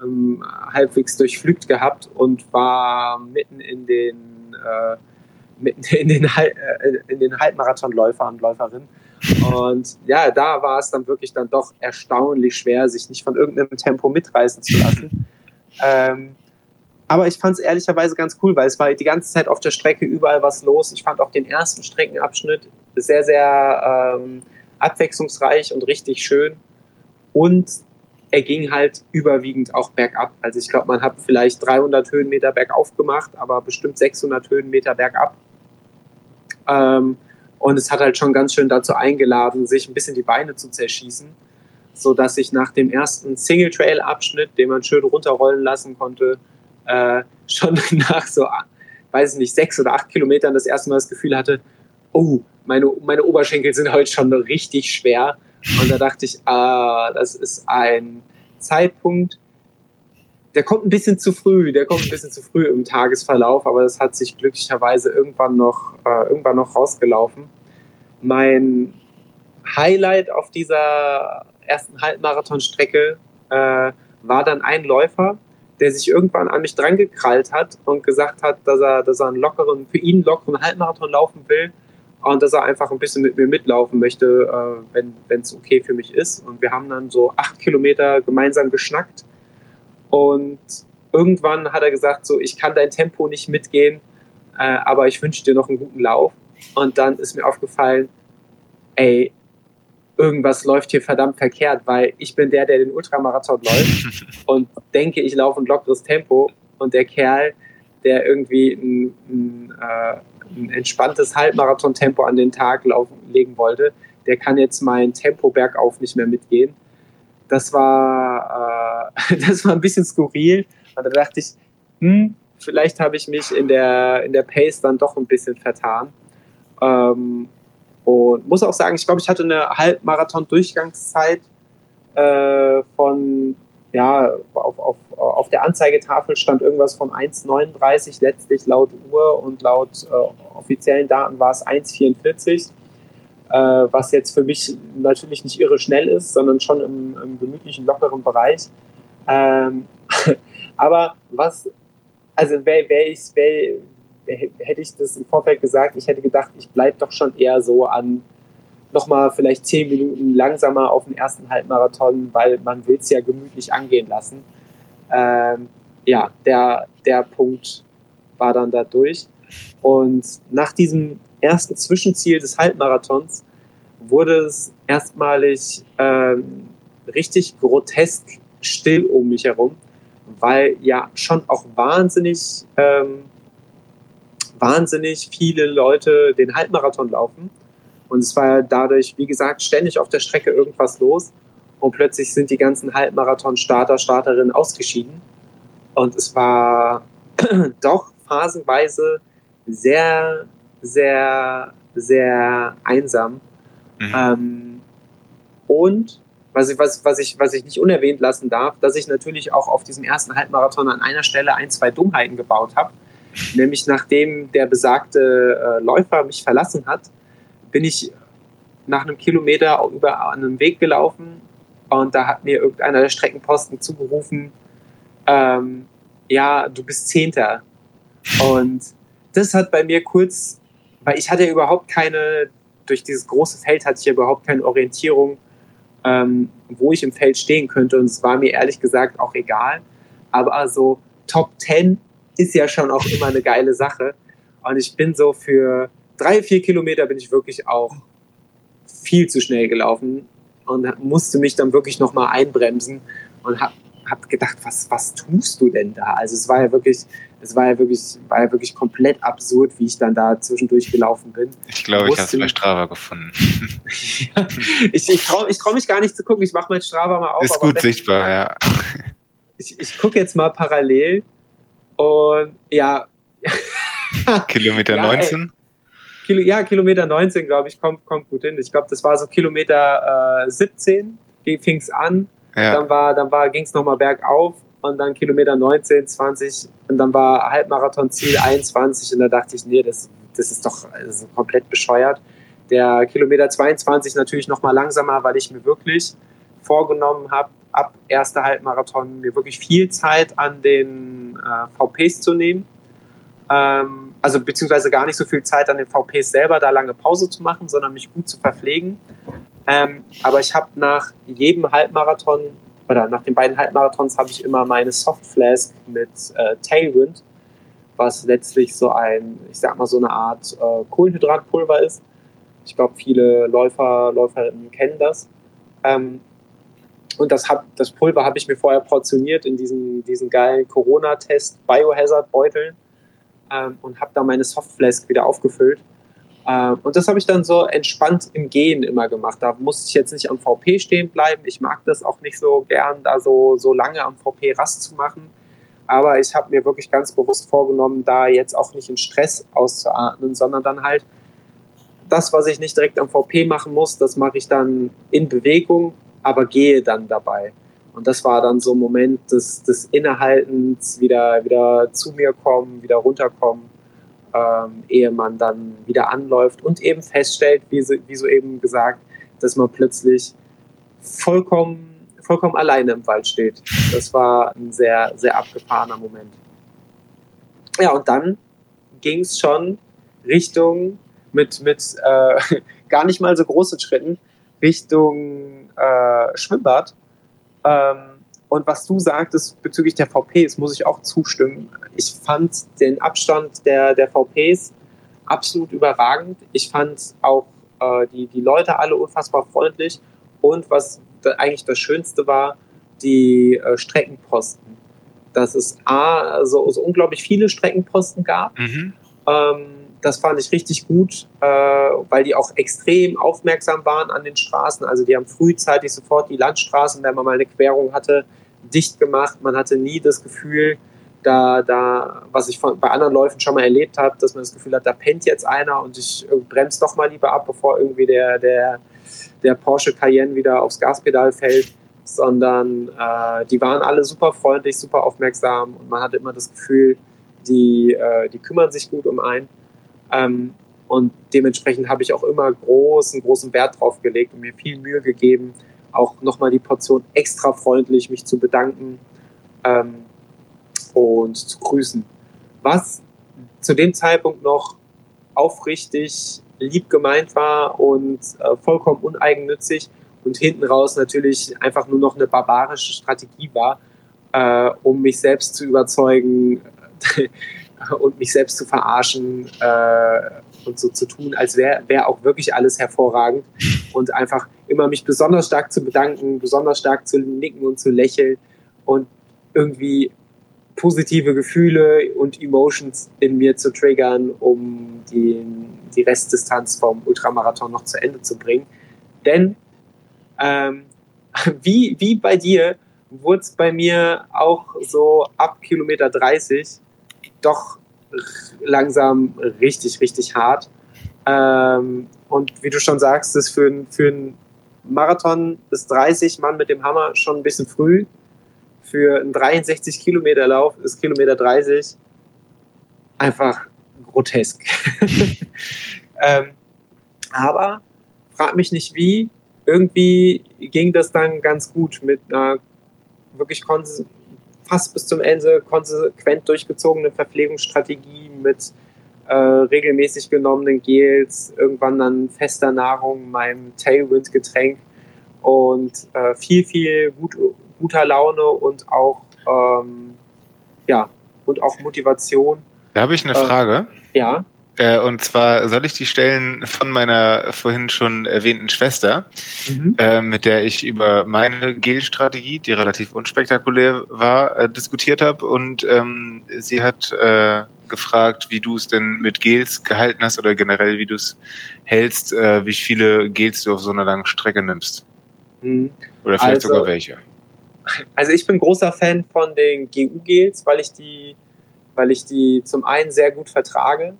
ähm, halbwegs durchflügt gehabt und war mitten in den, äh, mitten in den, äh, in den Halbmarathonläufer und Läuferinnen. Und ja, da war es dann wirklich dann doch erstaunlich schwer, sich nicht von irgendeinem Tempo mitreißen zu lassen. ähm, aber ich fand es ehrlicherweise ganz cool, weil es war die ganze Zeit auf der Strecke überall was los. Ich fand auch den ersten Streckenabschnitt sehr, sehr ähm, abwechslungsreich und richtig schön. Und er ging halt überwiegend auch bergab. Also ich glaube, man hat vielleicht 300 Höhenmeter bergauf gemacht, aber bestimmt 600 Höhenmeter bergab. Ähm, und es hat halt schon ganz schön dazu eingeladen, sich ein bisschen die Beine zu zerschießen, so dass ich nach dem ersten Single Trail Abschnitt, den man schön runterrollen lassen konnte, äh, schon nach so, weiß ich nicht, sechs oder acht Kilometern das erste Mal das Gefühl hatte, oh, meine, meine Oberschenkel sind heute schon richtig schwer. Und da dachte ich, ah, das ist ein Zeitpunkt, der kommt ein bisschen zu früh, der kommt ein bisschen zu früh im Tagesverlauf, aber das hat sich glücklicherweise irgendwann noch, äh, irgendwann noch rausgelaufen. Mein Highlight auf dieser ersten Halbmarathonstrecke äh, war dann ein Läufer, der sich irgendwann an mich drangekrallt hat und gesagt hat, dass er, dass er einen lockeren, für ihn lockeren Halbmarathon laufen will und dass er einfach ein bisschen mit mir mitlaufen möchte, äh, wenn es okay für mich ist. Und wir haben dann so acht Kilometer gemeinsam geschnackt. Und irgendwann hat er gesagt, so, ich kann dein Tempo nicht mitgehen, äh, aber ich wünsche dir noch einen guten Lauf. Und dann ist mir aufgefallen, ey, irgendwas läuft hier verdammt verkehrt, weil ich bin der, der den Ultramarathon läuft und denke, ich laufe ein lockeres Tempo. Und der Kerl, der irgendwie ein, ein äh, ein entspanntes Halbmarathon-Tempo an den Tag laufen, legen wollte, der kann jetzt mein Tempo bergauf nicht mehr mitgehen. Das war, äh, das war ein bisschen skurril. Und da dachte ich, hm, vielleicht habe ich mich in der, in der Pace dann doch ein bisschen vertan. Ähm, und muss auch sagen, ich glaube, ich hatte eine Halbmarathon-Durchgangszeit äh, von ja, auf, auf, auf der Anzeigetafel stand irgendwas von 1,39 letztlich laut Uhr und laut äh, offiziellen Daten war es 1,44, äh, was jetzt für mich natürlich nicht irre schnell ist, sondern schon im, im gemütlichen, lockeren Bereich. Ähm, aber was, also wäre wär ich, wär, hätte ich das im Vorfeld gesagt, ich hätte gedacht, ich bleibe doch schon eher so an nochmal vielleicht zehn Minuten langsamer auf den ersten Halbmarathon, weil man will es ja gemütlich angehen lassen. Ähm, ja, der, der Punkt war dann da durch. Und nach diesem ersten Zwischenziel des Halbmarathons wurde es erstmalig ähm, richtig grotesk still um mich herum, weil ja schon auch wahnsinnig, ähm, wahnsinnig viele Leute den Halbmarathon laufen. Und es war dadurch, wie gesagt, ständig auf der Strecke irgendwas los. Und plötzlich sind die ganzen Halbmarathon-Starter, Starterinnen ausgeschieden. Und es war doch phasenweise sehr, sehr, sehr einsam. Mhm. Ähm, und was ich, was, was, ich, was ich nicht unerwähnt lassen darf, dass ich natürlich auch auf diesem ersten Halbmarathon an einer Stelle ein, zwei Dummheiten gebaut habe. Nämlich nachdem der besagte äh, Läufer mich verlassen hat, bin ich nach einem Kilometer über einen Weg gelaufen und da hat mir irgendeiner der Streckenposten zugerufen, ähm, ja, du bist Zehnter. Und das hat bei mir kurz, weil ich hatte überhaupt keine, durch dieses große Feld hatte ich ja überhaupt keine Orientierung, ähm, wo ich im Feld stehen könnte. Und es war mir ehrlich gesagt auch egal. Aber also Top 10 ist ja schon auch immer eine geile Sache. Und ich bin so für drei, vier Kilometer bin ich wirklich auch viel zu schnell gelaufen und musste mich dann wirklich nochmal einbremsen und habe hab gedacht, was, was tust du denn da? Also es war ja wirklich, es war ja wirklich, war ja wirklich komplett absurd, wie ich dann da zwischendurch gelaufen bin. Ich glaube, ich habe es bei Strava gefunden. ja, ich ich traue ich trau mich gar nicht zu gucken, ich mache mein Strava mal auf. Ist gut sichtbar, ja. Ich, ich gucke jetzt mal parallel und ja. Kilometer ja, 19? Ey, Kilo, ja, Kilometer 19, glaube ich, kommt, kommt gut hin. Ich glaube, das war so Kilometer äh, 17, fing es an. Ja. Dann, war, dann war, ging es nochmal bergauf und dann Kilometer 19, 20 und dann war Halbmarathon-Ziel 21 und da dachte ich, nee, das, das ist doch also komplett bescheuert. Der Kilometer 22 natürlich nochmal langsamer, weil ich mir wirklich vorgenommen habe, ab erster Halbmarathon mir wirklich viel Zeit an den äh, VPs zu nehmen ähm, also beziehungsweise gar nicht so viel Zeit an den VPs selber, da lange Pause zu machen, sondern mich gut zu verpflegen. Ähm, aber ich habe nach jedem Halbmarathon oder nach den beiden Halbmarathons habe ich immer meine Softflask mit äh, Tailwind, was letztlich so ein, ich sag mal so eine Art äh, Kohlenhydratpulver ist. Ich glaube, viele Läufer, Läuferinnen kennen das. Ähm, und das, hab, das Pulver habe ich mir vorher portioniert in diesen, diesen geilen Corona-Test Biohazard-Beuteln ähm, und habe da meine Softflask wieder aufgefüllt. Ähm, und das habe ich dann so entspannt im Gehen immer gemacht. Da musste ich jetzt nicht am VP stehen bleiben. Ich mag das auch nicht so gern, da so, so lange am VP Rast zu machen. Aber ich habe mir wirklich ganz bewusst vorgenommen, da jetzt auch nicht in Stress auszuatmen, sondern dann halt das, was ich nicht direkt am VP machen muss, das mache ich dann in Bewegung, aber gehe dann dabei. Und das war dann so ein Moment des, des Innehaltens, wieder, wieder zu mir kommen, wieder runterkommen, ähm, ehe man dann wieder anläuft und eben feststellt, wie, so, wie soeben gesagt, dass man plötzlich vollkommen, vollkommen alleine im Wald steht. Das war ein sehr, sehr abgefahrener Moment. Ja, und dann ging es schon Richtung mit, mit äh, gar nicht mal so großen Schritten Richtung äh, Schwimmbad und was du sagtest bezüglich der VPs, muss ich auch zustimmen. Ich fand den Abstand der, der VPs absolut überragend. Ich fand auch äh, die, die Leute alle unfassbar freundlich. Und was da eigentlich das Schönste war, die äh, Streckenposten. Dass es A, so, so unglaublich viele Streckenposten gab. Mhm. Ähm, das fand ich richtig gut, äh, weil die auch extrem aufmerksam waren an den Straßen. Also die haben frühzeitig sofort die Landstraßen, wenn man mal eine Querung hatte, dicht gemacht. Man hatte nie das Gefühl, da, da, was ich von, bei anderen Läufen schon mal erlebt habe, dass man das Gefühl hat, da pennt jetzt einer und ich äh, bremse doch mal lieber ab, bevor irgendwie der, der, der Porsche Cayenne wieder aufs Gaspedal fällt, sondern äh, die waren alle super freundlich, super aufmerksam und man hatte immer das Gefühl, die, äh, die kümmern sich gut um einen. Ähm, und dementsprechend habe ich auch immer großen, großen Wert drauf gelegt und mir viel Mühe gegeben, auch nochmal die Portion extra freundlich mich zu bedanken ähm, und zu grüßen. Was zu dem Zeitpunkt noch aufrichtig lieb gemeint war und äh, vollkommen uneigennützig und hinten raus natürlich einfach nur noch eine barbarische Strategie war, äh, um mich selbst zu überzeugen, und mich selbst zu verarschen äh, und so zu tun, als wäre wär auch wirklich alles hervorragend und einfach immer mich besonders stark zu bedanken, besonders stark zu nicken und zu lächeln und irgendwie positive Gefühle und Emotions in mir zu triggern, um die, die Restdistanz vom Ultramarathon noch zu Ende zu bringen. Denn ähm, wie, wie bei dir wurde es bei mir auch so ab Kilometer 30 doch langsam richtig, richtig hart. Ähm, und wie du schon sagst, ist für, für einen Marathon bis 30 Mann mit dem Hammer schon ein bisschen früh. Für einen 63 Kilometer Lauf ist Kilometer 30 einfach grotesk. ähm, aber frag mich nicht wie, irgendwie ging das dann ganz gut mit einer wirklich fast bis zum Ende konsequent durchgezogenen Verpflegungsstrategie mit äh, regelmäßig genommenen Gels, irgendwann dann fester Nahrung, meinem Tailwind-Getränk und äh, viel, viel gut, guter Laune und auch, ähm, ja, und auch Motivation. Da habe ich eine äh, Frage. Ja. Äh, und zwar soll ich die stellen von meiner vorhin schon erwähnten Schwester, mhm. äh, mit der ich über meine Gel-Strategie, die relativ unspektakulär war, äh, diskutiert habe. Und ähm, sie hat äh, gefragt, wie du es denn mit Gels gehalten hast oder generell, wie du es hältst, äh, wie viele Gels du auf so einer langen Strecke nimmst. Mhm. Oder vielleicht also, sogar welche. Also ich bin großer Fan von den GU-Gels, weil ich die, weil ich die zum einen sehr gut vertrage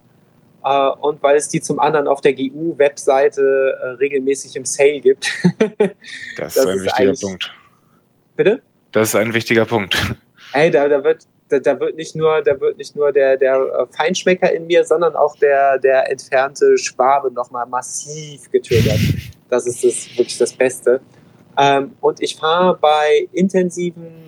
äh, und weil es die zum anderen auf der GU-Webseite äh, regelmäßig im Sale gibt. das, das ist ein ist wichtiger Punkt. Bitte? Das ist ein wichtiger Punkt. Ey, da, da wird da, da, wird nicht nur, da wird nicht nur der, der äh, Feinschmecker in mir, sondern auch der, der entfernte Schwabe nochmal massiv getriggert. Das ist das, wirklich das Beste. Ähm, und ich fahre bei intensiven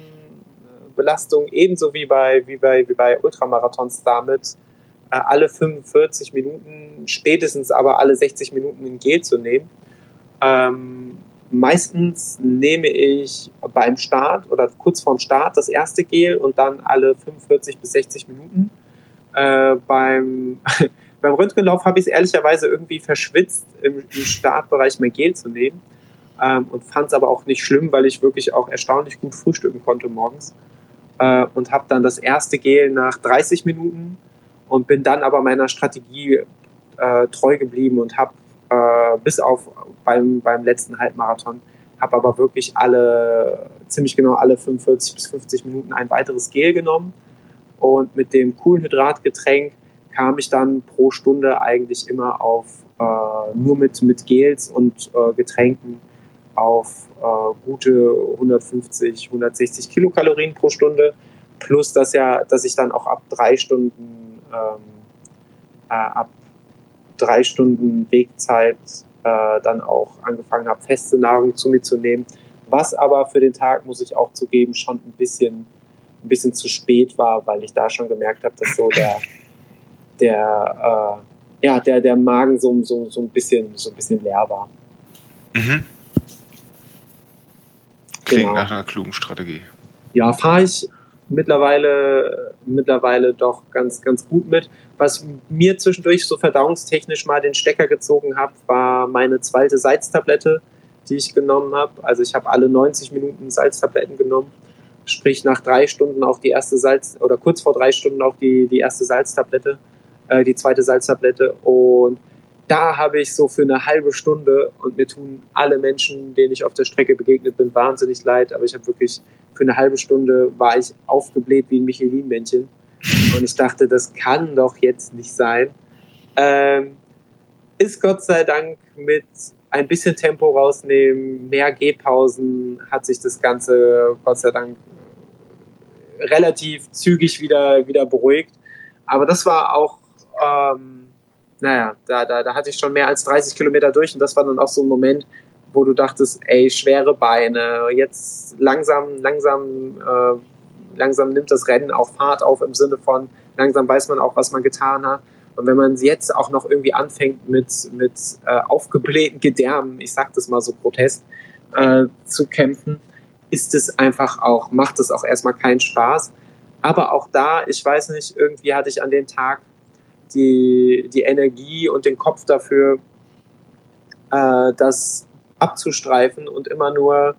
Belastungen ebenso wie bei, wie bei, wie bei Ultramarathons damit, äh, alle 45 Minuten, spätestens aber alle 60 Minuten ein Gel zu nehmen. Ähm, meistens nehme ich beim Start oder kurz vorm Start das erste Gel und dann alle 45 bis 60 Minuten. Äh, beim, beim Röntgenlauf habe ich es ehrlicherweise irgendwie verschwitzt, im, im Startbereich mein Gel zu nehmen. Ähm, und fand es aber auch nicht schlimm, weil ich wirklich auch erstaunlich gut frühstücken konnte morgens. Äh, und habe dann das erste Gel nach 30 Minuten und bin dann aber meiner Strategie äh, treu geblieben und habe äh, bis auf beim, beim letzten Halbmarathon, habe aber wirklich alle, ziemlich genau alle 45 bis 50 Minuten ein weiteres Gel genommen und mit dem Kohlenhydratgetränk kam ich dann pro Stunde eigentlich immer auf äh, nur mit, mit Gels und äh, Getränken auf äh, gute 150, 160 Kilokalorien pro Stunde. Plus, dass ja, dass ich dann auch ab drei Stunden äh, ab drei Stunden Wegzeit äh, dann auch angefangen habe, feste Nahrung zu mir zu nehmen. Was aber für den Tag, muss ich auch zugeben, schon ein bisschen, ein bisschen zu spät war, weil ich da schon gemerkt habe, dass so der, der, äh, ja, der, der Magen so, so, so, ein bisschen, so ein bisschen leer war. Mhm. Klingt genau. nach einer klugen Strategie. Ja, fahre ich mittlerweile, mittlerweile doch ganz, ganz gut mit. Was mir zwischendurch so verdauungstechnisch mal den Stecker gezogen hat, war meine zweite Salztablette, die ich genommen habe. Also ich habe alle 90 Minuten Salztabletten genommen. Sprich nach drei Stunden auch die erste Salz oder kurz vor drei Stunden auch die, die erste Salztablette, äh, die zweite Salztablette. Und da habe ich so für eine halbe Stunde und mir tun alle Menschen, denen ich auf der Strecke begegnet bin, wahnsinnig leid, aber ich habe wirklich für eine halbe Stunde war ich aufgebläht wie ein Michelin-Männchen und ich dachte, das kann doch jetzt nicht sein. Ähm, ist Gott sei Dank mit ein bisschen Tempo rausnehmen, mehr Gehpausen, hat sich das Ganze Gott sei Dank relativ zügig wieder, wieder beruhigt. Aber das war auch ähm, naja, da, da, da hatte ich schon mehr als 30 Kilometer durch und das war dann auch so ein Moment, wo du dachtest, ey, schwere Beine, jetzt langsam, langsam, äh, langsam nimmt das Rennen auch Fahrt auf im Sinne von, langsam weiß man auch, was man getan hat. Und wenn man jetzt auch noch irgendwie anfängt mit, mit äh, aufgeblähten Gedärmen, ich sag das mal so grotesk, äh, zu kämpfen, ist es einfach auch, macht es auch erstmal keinen Spaß. Aber auch da, ich weiß nicht, irgendwie hatte ich an dem Tag die, die Energie und den Kopf dafür, äh, das abzustreifen und immer nur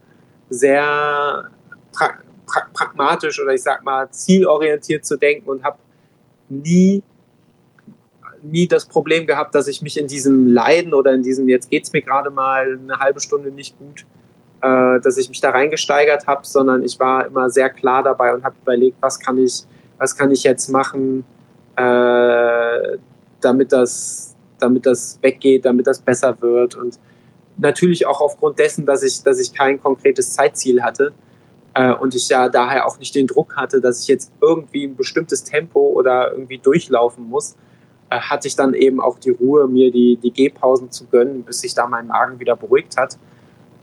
sehr pra pra pragmatisch oder ich sag mal zielorientiert zu denken und habe nie nie das Problem gehabt, dass ich mich in diesem Leiden oder in diesem jetzt geht's mir gerade mal eine halbe Stunde nicht gut, äh, dass ich mich da reingesteigert habe, sondern ich war immer sehr klar dabei und habe überlegt, was kann ich, was kann ich jetzt machen, äh, damit das, damit das weggeht, damit das besser wird und natürlich auch aufgrund dessen, dass ich, dass ich kein konkretes Zeitziel hatte äh, und ich ja daher auch nicht den Druck hatte, dass ich jetzt irgendwie ein bestimmtes Tempo oder irgendwie durchlaufen muss, äh, hatte ich dann eben auch die Ruhe, mir die, die Gehpausen zu gönnen, bis sich da mein Magen wieder beruhigt hat.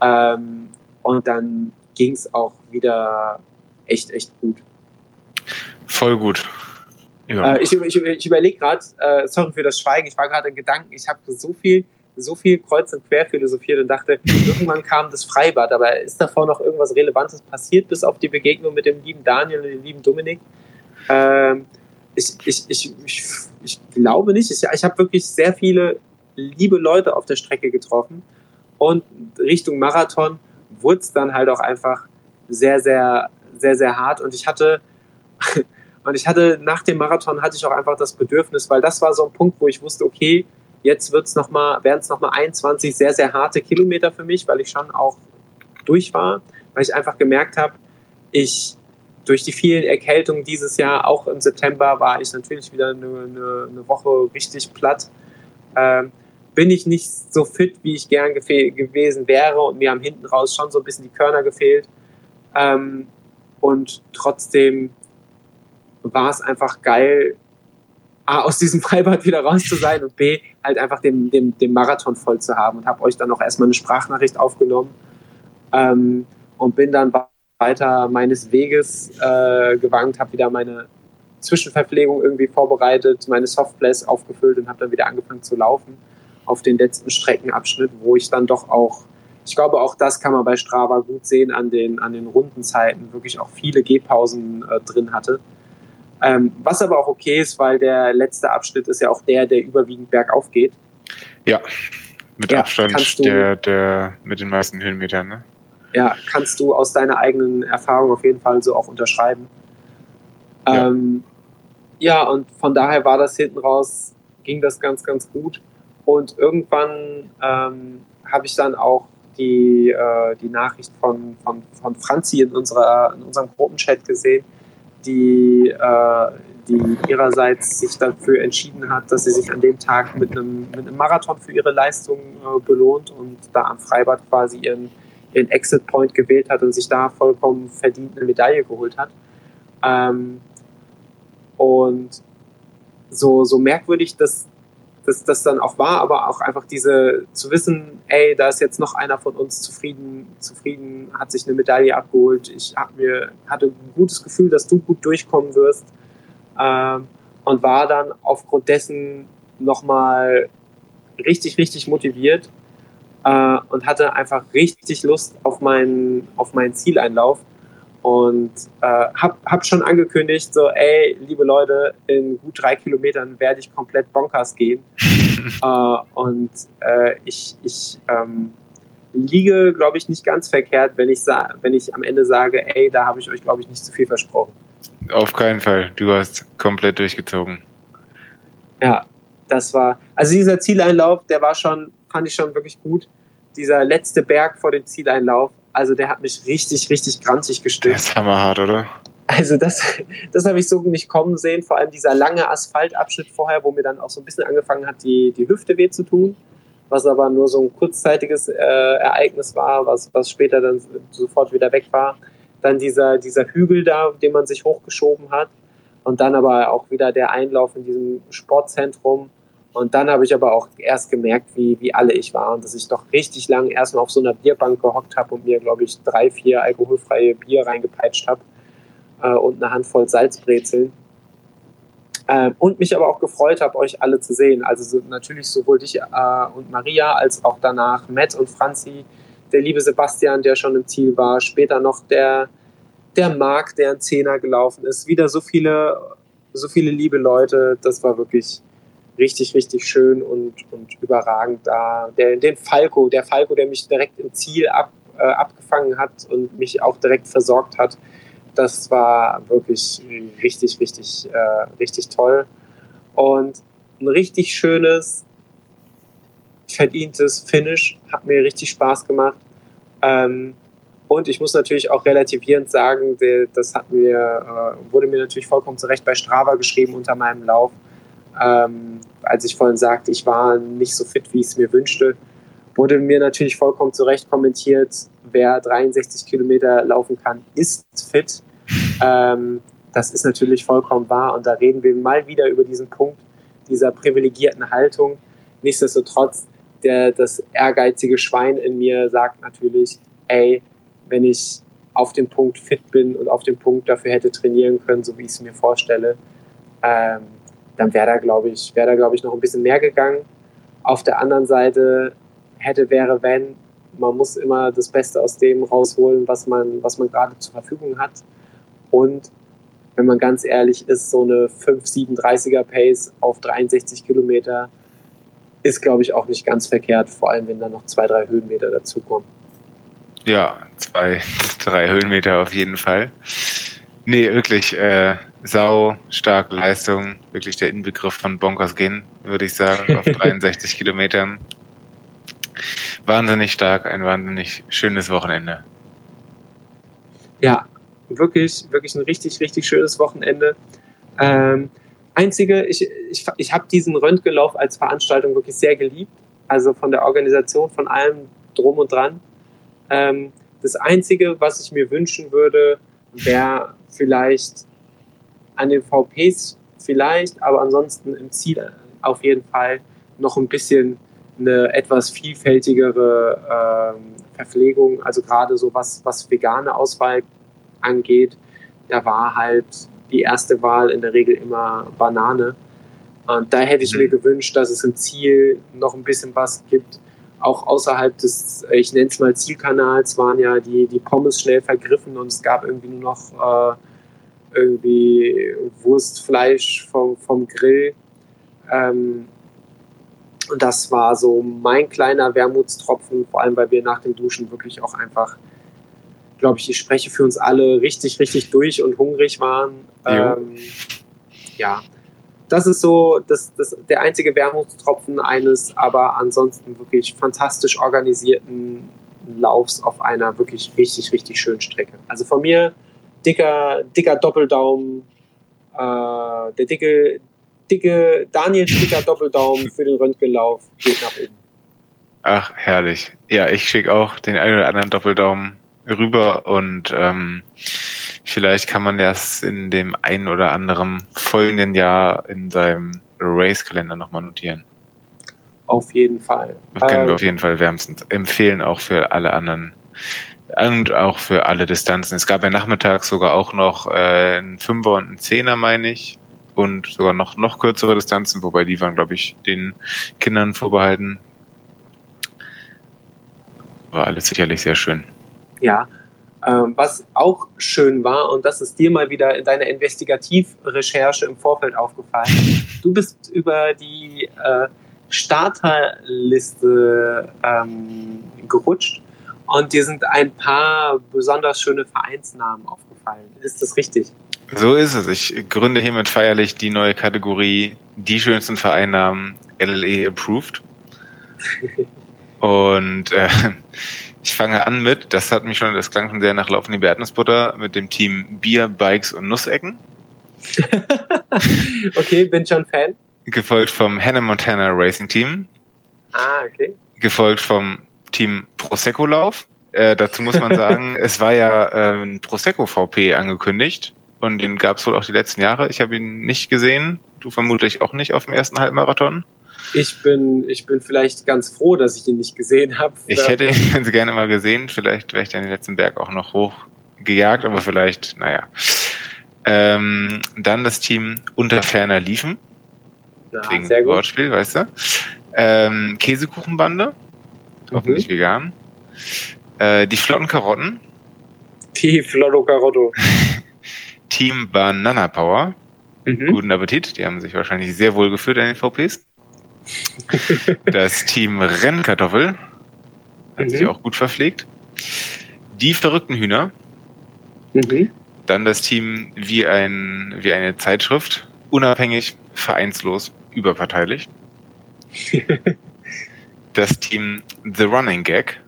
Ähm, und dann ging es auch wieder echt, echt gut. Voll gut. Ja. Äh, ich, ich, ich überlege gerade, äh, sorry für das Schweigen, ich war gerade in Gedanken, ich habe so viel so viel kreuz und quer philosophiert und dachte, irgendwann kam das Freibad, aber ist davor noch irgendwas Relevantes passiert, bis auf die Begegnung mit dem lieben Daniel und dem lieben Dominik? Ähm, ich, ich, ich, ich, ich glaube nicht. Ich, ich habe wirklich sehr viele liebe Leute auf der Strecke getroffen und Richtung Marathon wurde es dann halt auch einfach sehr, sehr, sehr, sehr hart und ich hatte und ich hatte nach dem Marathon hatte ich auch einfach das Bedürfnis, weil das war so ein Punkt, wo ich wusste, okay, Jetzt wird's noch mal, werden es nochmal 21 sehr, sehr harte Kilometer für mich, weil ich schon auch durch war, weil ich einfach gemerkt habe, ich durch die vielen Erkältungen dieses Jahr, auch im September, war ich natürlich wieder eine, eine, eine Woche richtig platt. Ähm, bin ich nicht so fit, wie ich gern gewesen wäre und mir haben hinten raus schon so ein bisschen die Körner gefehlt. Ähm, und trotzdem war es einfach geil, A, aus diesem Freibad wieder raus zu sein und B, halt einfach den, den, den Marathon voll zu haben und habe euch dann auch erstmal eine Sprachnachricht aufgenommen ähm, und bin dann weiter meines Weges äh, gewankt, habe wieder meine Zwischenverpflegung irgendwie vorbereitet, meine Softplays aufgefüllt und habe dann wieder angefangen zu laufen auf den letzten Streckenabschnitt, wo ich dann doch auch, ich glaube auch das kann man bei Strava gut sehen an den, an den Rundenzeiten, wirklich auch viele Gehpausen äh, drin hatte. Ähm, was aber auch okay ist, weil der letzte Abschnitt ist ja auch der, der überwiegend bergauf geht. Ja, mit ja, Abstand der, der mit den meisten Höhenmetern. Ne? Ja, kannst du aus deiner eigenen Erfahrung auf jeden Fall so auch unterschreiben. Ja. Ähm, ja, und von daher war das hinten raus, ging das ganz, ganz gut. Und irgendwann ähm, habe ich dann auch die, äh, die Nachricht von, von, von Franzi in, unserer, in unserem Gruppenchat gesehen, die, äh, die ihrerseits sich dafür entschieden hat, dass sie sich an dem Tag mit einem, mit einem Marathon für ihre Leistung äh, belohnt und da am Freibad quasi ihren, ihren Exit Point gewählt hat und sich da vollkommen verdient eine Medaille geholt hat. Ähm, und so, so merkwürdig das dass das dann auch war, aber auch einfach diese zu wissen, ey, da ist jetzt noch einer von uns zufrieden, zufrieden, hat sich eine Medaille abgeholt. Ich hab mir hatte ein gutes Gefühl, dass du gut durchkommen wirst ähm, und war dann aufgrund dessen nochmal richtig, richtig motiviert äh, und hatte einfach richtig Lust auf meinen auf meinen Zieleinlauf und äh, hab, hab schon angekündigt, so, ey, liebe Leute, in gut drei Kilometern werde ich komplett bonkers gehen. äh, und äh, ich, ich ähm, liege, glaube ich, nicht ganz verkehrt, wenn ich, wenn ich am Ende sage, ey, da habe ich euch, glaube ich, nicht zu viel versprochen. Auf keinen Fall. Du hast komplett durchgezogen. Ja, das war, also dieser Zieleinlauf, der war schon, fand ich schon wirklich gut. Dieser letzte Berg vor dem Zieleinlauf, also der hat mich richtig, richtig grantig gestimmt. Das ist hammerhart, oder? Also das, das habe ich so nicht kommen sehen. Vor allem dieser lange Asphaltabschnitt vorher, wo mir dann auch so ein bisschen angefangen hat, die, die Hüfte weh zu tun. Was aber nur so ein kurzzeitiges äh, Ereignis war, was, was später dann sofort wieder weg war. Dann dieser, dieser Hügel da, den man sich hochgeschoben hat. Und dann aber auch wieder der Einlauf in diesem Sportzentrum und dann habe ich aber auch erst gemerkt, wie, wie alle ich war und dass ich doch richtig lang erstmal auf so einer Bierbank gehockt habe und mir, glaube ich, drei, vier alkoholfreie Bier reingepeitscht habe äh, und eine Handvoll Salzbrezeln. Äh, und mich aber auch gefreut habe, euch alle zu sehen. Also so, natürlich sowohl dich äh, und Maria als auch danach Matt und Franzi, der liebe Sebastian, der schon im Ziel war, später noch der der Marc, der ein Zehner gelaufen ist, wieder so viele, so viele liebe Leute. Das war wirklich richtig, richtig schön und, und überragend da. Der, den Falco, der Falco, der mich direkt im Ziel ab, äh, abgefangen hat und mich auch direkt versorgt hat, das war wirklich richtig, richtig, äh, richtig toll. Und ein richtig schönes, verdientes Finish, hat mir richtig Spaß gemacht. Ähm, und ich muss natürlich auch relativierend sagen, das hat mir, äh, wurde mir natürlich vollkommen zurecht bei Strava geschrieben unter meinem Lauf. Ähm, als ich vorhin sagte, ich war nicht so fit, wie ich es mir wünschte, wurde mir natürlich vollkommen zurecht kommentiert, wer 63 Kilometer laufen kann, ist fit. Ähm, das ist natürlich vollkommen wahr und da reden wir mal wieder über diesen Punkt dieser privilegierten Haltung. Nichtsdestotrotz, der, das ehrgeizige Schwein in mir sagt natürlich, ey, wenn ich auf dem Punkt fit bin und auf dem Punkt dafür hätte trainieren können, so wie ich es mir vorstelle, ähm, dann wäre da, glaube ich, wäre da, glaube ich, noch ein bisschen mehr gegangen. Auf der anderen Seite hätte, wäre, wenn, man muss immer das Beste aus dem rausholen, was man, was man gerade zur Verfügung hat. Und wenn man ganz ehrlich ist, so eine 5,37er Pace auf 63 Kilometer ist, glaube ich, auch nicht ganz verkehrt, vor allem wenn da noch zwei, drei Höhenmeter dazukommen. Ja, zwei, drei Höhenmeter auf jeden Fall. Nee, wirklich, äh, sau starke Leistung. Wirklich der Inbegriff von Bonkers gehen, würde ich sagen, auf 63 Kilometern. Wahnsinnig stark, ein wahnsinnig schönes Wochenende. Ja, wirklich, wirklich ein richtig, richtig schönes Wochenende. Ähm, einzige, ich, ich, ich habe diesen Röntgenlauf als Veranstaltung wirklich sehr geliebt. Also von der Organisation, von allem drum und dran. Ähm, das Einzige, was ich mir wünschen würde, wäre vielleicht an den VPs vielleicht, aber ansonsten im Ziel auf jeden Fall noch ein bisschen eine etwas vielfältigere ähm, Verpflegung, also gerade so was, was vegane Auswahl angeht, da war halt die erste Wahl in der Regel immer Banane. Und da hätte ich mhm. mir gewünscht, dass es im Ziel noch ein bisschen was gibt, auch außerhalb des, ich nenne es mal Zielkanals, waren ja die, die Pommes schnell vergriffen und es gab irgendwie nur noch äh, irgendwie Wurstfleisch vom, vom Grill. Ähm, und das war so mein kleiner Wermutstropfen, vor allem weil wir nach dem Duschen wirklich auch einfach, glaube ich, ich spreche für uns alle, richtig, richtig durch und hungrig waren. Ähm, ja, das ist so das, das, der einzige Wermutstropfen eines aber ansonsten wirklich fantastisch organisierten Laufs auf einer wirklich richtig, richtig schönen Strecke. Also von mir dicker, dicker Doppeldaumen, äh, der dicke, dicke Daniel dicker Doppeldaumen für den Röntgenlauf geht nach oben. Ach, herrlich. Ja, ich schicke auch den einen oder anderen Doppeldaumen rüber und ähm, Vielleicht kann man das in dem einen oder anderen folgenden Jahr in seinem Race-Kalender nochmal notieren. Auf jeden Fall. Das können wir ähm, auf jeden Fall wärmstens empfehlen, auch für alle anderen und auch für alle Distanzen. Es gab ja nachmittags sogar auch noch äh, einen Fünfer und einen Zehner, meine ich. Und sogar noch, noch kürzere Distanzen, wobei die waren, glaube ich, den Kindern vorbehalten. War alles sicherlich sehr schön. Ja, was auch schön war, und das ist dir mal wieder in deiner Investigativrecherche im Vorfeld aufgefallen, du bist über die äh, Starterliste ähm, gerutscht und dir sind ein paar besonders schöne Vereinsnamen aufgefallen. Ist das richtig? So ist es. Ich gründe hiermit feierlich die neue Kategorie Die schönsten Vereinnamen LLE Approved. und äh, ich fange an mit, das hat mich schon, das klang schon sehr nach Laufen die Erdnussbutter, mit dem Team Bier, Bikes und Nussecken. okay, bin schon Fan. Gefolgt vom Hannah Montana Racing Team. Ah, okay. Gefolgt vom Team Prosecco Lauf. Äh, dazu muss man sagen, es war ja äh, ein Prosecco VP angekündigt und den gab es wohl auch die letzten Jahre. Ich habe ihn nicht gesehen, du vermutlich auch nicht auf dem ersten Halbmarathon. Ich bin, ich bin vielleicht ganz froh, dass ich ihn nicht gesehen habe. Ich hätte ihn ganz gerne mal gesehen. Vielleicht wäre ich dann den letzten Berg auch noch hochgejagt, aber vielleicht, naja. Ähm, dann das Team unter ferner liefen. Ja, wegen sehr gut. Wortspiel, weißt du. Ähm, Käsekuchenbande. Hoffentlich mhm. vegan. Äh, die flotten Karotten. Die Flotto Carotto. Team Banana Power. Mhm. Guten Appetit. Die haben sich wahrscheinlich sehr wohl gefühlt in den VPs. Das Team Rennkartoffel hat Mhm. sich auch gut verpflegt. Die verrückten Hühner. Mhm. Dann das Team wie, ein, wie eine Zeitschrift. Unabhängig, vereinslos, überparteilich. Das Team The Running Gag.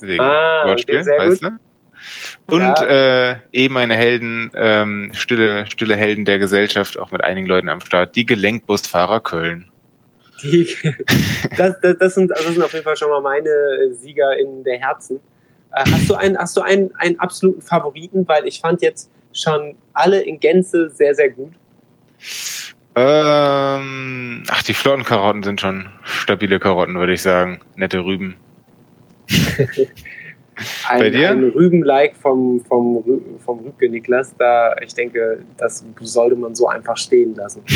Wegen Ah, Wortspiel, weißt du? Und Ja. äh, eben meine Helden, ähm, stille, stille Helden der Gesellschaft, auch mit einigen Leuten am Start, die Gelenkbusfahrer Köln. Die, das, das, das, sind, das sind auf jeden Fall schon mal meine Sieger in der Herzen. Äh, hast du, einen, hast du einen, einen absoluten Favoriten? Weil ich fand jetzt schon alle in Gänze sehr, sehr gut. Ähm, ach, die Flottenkarotten sind schon stabile Karotten, würde ich sagen. Nette Rüben. Ein, Bei dir? ein Rüben-like vom, vom, vom Rübke Niklas. Da, ich denke, das sollte man so einfach stehen lassen.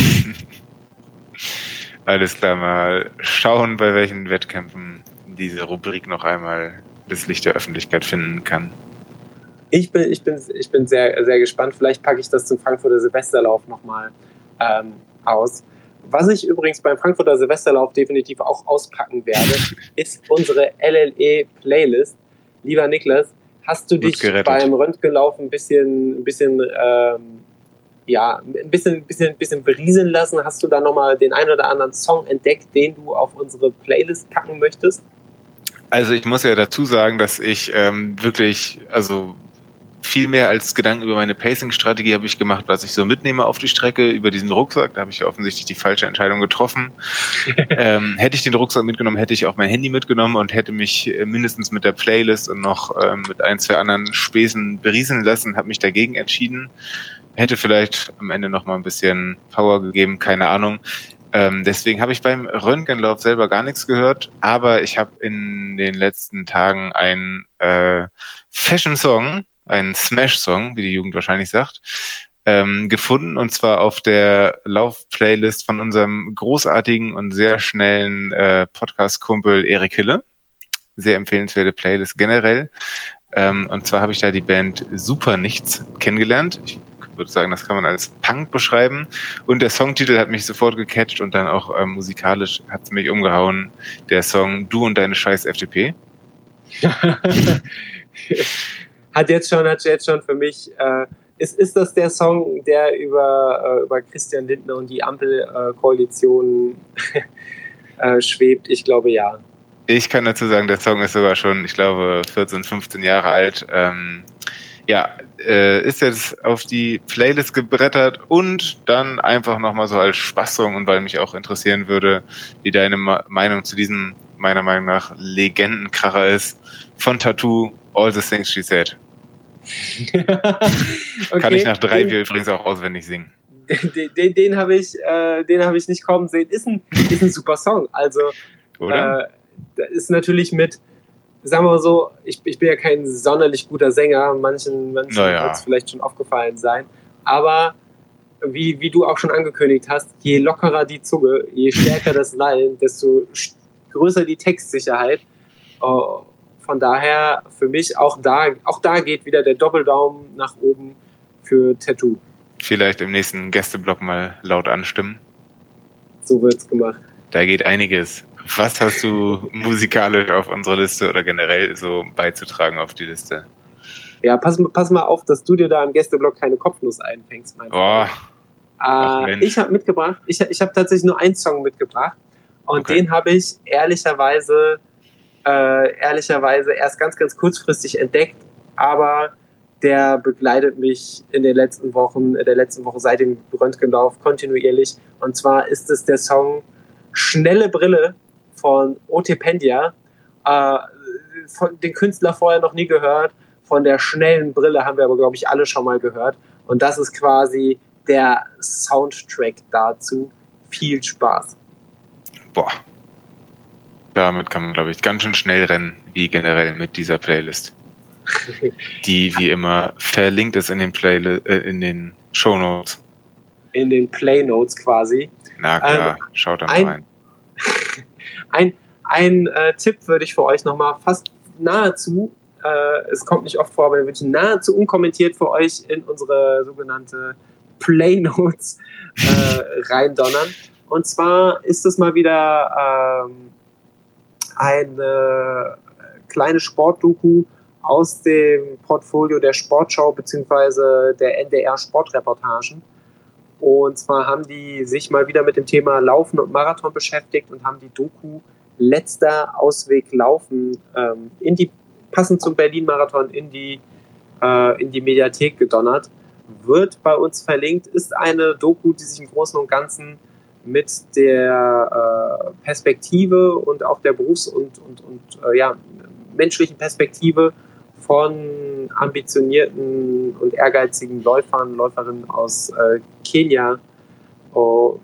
Alles klar, mal schauen, bei welchen Wettkämpfen diese Rubrik noch einmal das Licht der Öffentlichkeit finden kann. Ich bin, ich bin, ich bin sehr, sehr gespannt. Vielleicht packe ich das zum Frankfurter Silvesterlauf nochmal ähm, aus. Was ich übrigens beim Frankfurter Silvesterlauf definitiv auch auspacken werde, ist unsere LLE-Playlist. Lieber Niklas, hast du Gut dich gerettet. beim Röntgenlauf ein bisschen, ein bisschen, ähm, ja, ein bisschen, bisschen, bisschen berieseln lassen? Hast du da nochmal den einen oder anderen Song entdeckt, den du auf unsere Playlist packen möchtest? Also ich muss ja dazu sagen, dass ich ähm, wirklich, also viel mehr als Gedanken über meine Pacing-Strategie habe ich gemacht, was ich so mitnehme auf die Strecke über diesen Rucksack. Da habe ich ja offensichtlich die falsche Entscheidung getroffen. ähm, hätte ich den Rucksack mitgenommen, hätte ich auch mein Handy mitgenommen und hätte mich äh, mindestens mit der Playlist und noch ähm, mit ein, zwei anderen Späßen berieseln lassen, habe mich dagegen entschieden. Hätte vielleicht am Ende noch mal ein bisschen Power gegeben, keine Ahnung. Ähm, deswegen habe ich beim Röntgenlauf selber gar nichts gehört, aber ich habe in den letzten Tagen einen äh, Fashion-Song, einen Smash-Song, wie die Jugend wahrscheinlich sagt, ähm, gefunden und zwar auf der Lauf-Playlist von unserem großartigen und sehr schnellen äh, Podcast-Kumpel Erik Hille. Sehr empfehlenswerte Playlist generell. Ähm, und zwar habe ich da die Band Super Nichts kennengelernt. Ich würde sagen, das kann man als Punk beschreiben. Und der Songtitel hat mich sofort gecatcht und dann auch ähm, musikalisch hat es mich umgehauen. Der Song Du und deine scheiß FDP. hat jetzt schon, hat jetzt schon für mich, äh, ist, ist das der Song, der über, äh, über Christian Lindner und die Ampelkoalition äh, schwebt? Ich glaube ja. Ich kann dazu sagen, der Song ist sogar schon, ich glaube, 14, 15 Jahre alt. Ähm, ja, äh, ist jetzt auf die Playlist gebrettert und dann einfach nochmal so als Spaßsong und weil mich auch interessieren würde, wie deine Ma Meinung zu diesem, meiner Meinung nach, Legendenkracher ist, von Tattoo, All the Things She Said. okay, Kann ich nach drei Bier übrigens auch auswendig singen. Den, den, den habe ich, äh, den habe ich nicht kommen sehen. Ist ein, ist ein super Song. Also Oder? Äh, da ist natürlich mit, sagen wir mal so, ich, ich bin ja kein sonderlich guter Sänger, manchen, manchen Naja. wird es vielleicht schon aufgefallen sein, aber wie, wie du auch schon angekündigt hast, je lockerer die Zunge, je stärker das Lallen, desto größer die Textsicherheit. Oh, von daher für mich auch da, auch da geht wieder der Doppeldaumen nach oben für Tattoo. Vielleicht im nächsten Gästeblock mal laut anstimmen. So wird's gemacht. Da geht einiges. Was hast du musikalisch auf unsere Liste oder generell so beizutragen auf die Liste? Ja, pass, pass mal auf, dass du dir da im Gästeblock keine Kopfnuss einfängst, mein Ach, Äh, ich habe mitgebracht, ich, ich habe tatsächlich nur einen Song mitgebracht und Okay. den habe ich ehrlicherweise, äh, ehrlicherweise erst ganz, ganz kurzfristig entdeckt, aber der begleitet mich in den letzten Wochen, in der letzten Woche seit dem Röntgenlauf kontinuierlich und zwar ist es der Song Schnelle Brille von Otependia. Äh, von den Künstler vorher noch nie gehört, von der schnellen Brille haben wir aber, glaube ich, alle schon mal gehört und das ist quasi der Soundtrack dazu. Viel Spaß. boah. Damit kann man, glaube ich, ganz schön schnell rennen, wie generell mit dieser Playlist. Die wie immer verlinkt ist in den Playli äh, in den Shownotes. In den Playnotes quasi. Na klar, schaut da mal ein- rein. Ein, ein äh, Tipp würde ich für euch nochmal fast nahezu Äh, es kommt nicht oft vor, aber wirklich nahezu unkommentiert für euch in unsere sogenannte Play Notes äh, reindonnern. Und zwar ist es mal wieder ähm, eine kleine Sportdoku aus dem Portfolio der Sportschau bzw. der NDR Sportreportagen. Und zwar haben die sich mal wieder mit dem Thema Laufen und Marathon beschäftigt und haben die Doku Letzter Ausweg Laufen ähm, in die, passend zum Berlin-Marathon in die, äh, in die Mediathek gedonnert. Wird bei uns verlinkt, ist eine Doku, die sich im Großen und Ganzen mit der äh, Perspektive und auch der Berufs- und, und, und äh, ja, menschlichen Perspektive von ambitionierten und ehrgeizigen Läufern, Läuferinnen aus äh, Kenia oh,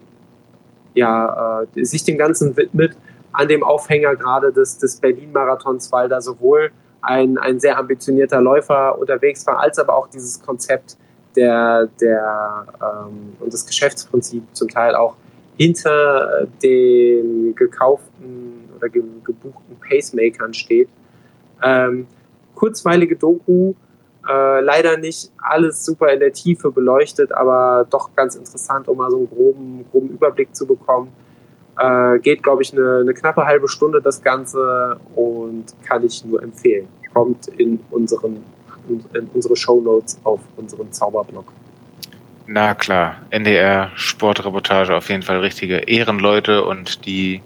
ja, äh, sich dem Ganzen widmet, an dem Aufhänger gerade des, des Berlin-Marathons, weil da sowohl ein, ein sehr ambitionierter Läufer unterwegs war, als aber auch dieses Konzept der, der ähm, und das Geschäftsprinzip zum Teil auch hinter den gekauften oder ge gebuchten Pacemakern steht. Ähm, kurzweilige Doku, äh, leider nicht alles super in der Tiefe beleuchtet, aber doch ganz interessant, um mal so einen groben, groben Überblick zu bekommen. Äh, geht, glaube ich, eine, eine, knappe halbe Stunde das Ganze und kann ich nur empfehlen. Kommt in, unseren, in unsere Show Notes auf unseren Zauberblog. Na klar, NDR Sportreportage auf jeden Fall richtige Ehrenleute und die,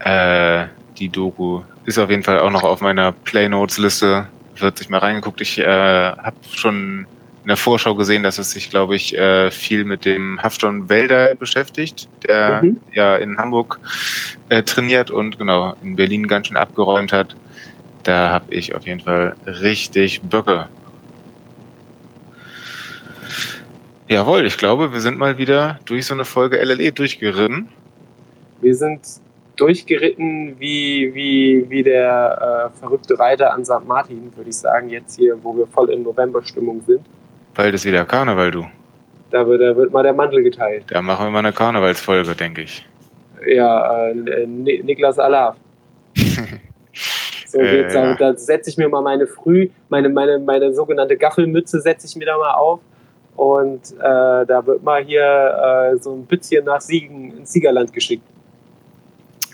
äh, die Doku ist auf jeden Fall auch noch auf meiner Playnotes-Liste. Wird sich mal reingeguckt. Ich äh, habe schon in der Vorschau gesehen, dass es sich, glaube ich, äh, viel mit dem Hafton Wälder beschäftigt, der mhm. ja in Hamburg äh, trainiert und genau in Berlin ganz schön abgeräumt hat. Da habe ich auf jeden Fall richtig Böcke. Jawohl, ich glaube, wir sind mal wieder durch so eine Folge LLE durchgeritten. Wir sind durchgeritten wie, wie, wie der äh, verrückte Reiter an St. Martin, würde ich sagen, jetzt hier, wo wir voll in Novemberstimmung sind. Bald ist wieder Karneval, du. Da wird, da wird mal der Mantel geteilt. Da machen wir mal eine Karnevalsfolge, denke ich. Ja, äh, Niklas Alaf. so, jetzt, äh, ja. da setze ich mir mal meine Früh, meine, meine, meine sogenannte Gaffelmütze setze ich mir da mal auf. Und äh, da wird mal hier äh, so ein bisschen nach Siegen ins Siegerland geschickt.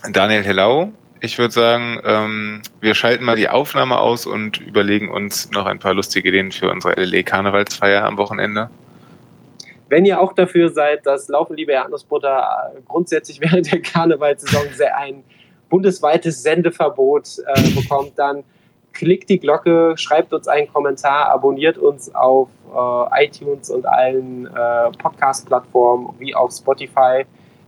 Daniel Hellau, ich würde sagen, ähm, wir schalten mal die Aufnahme aus und überlegen uns noch ein paar lustige Ideen für unsere LLE Karnevalsfeier am Wochenende. Wenn ihr auch dafür seid, dass Laufen liebe Erdnussbutter grundsätzlich während der Karnevalssaison ein bundesweites Sendeverbot äh, bekommt, dann klickt die Glocke, schreibt uns einen Kommentar, abonniert uns auf äh, iTunes und allen äh, Podcast-Plattformen wie auf Spotify.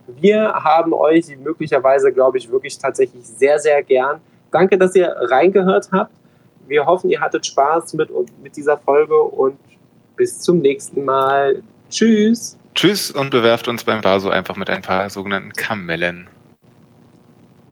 Wir haben euch möglicherweise, glaube ich, wirklich tatsächlich sehr, sehr gern. Danke, dass ihr reingehört habt. Wir hoffen, ihr hattet Spaß mit, mit dieser Folge und bis zum nächsten Mal. Tschüss. Tschüss und bewerft uns beim Baso einfach mit ein paar sogenannten Kamellen.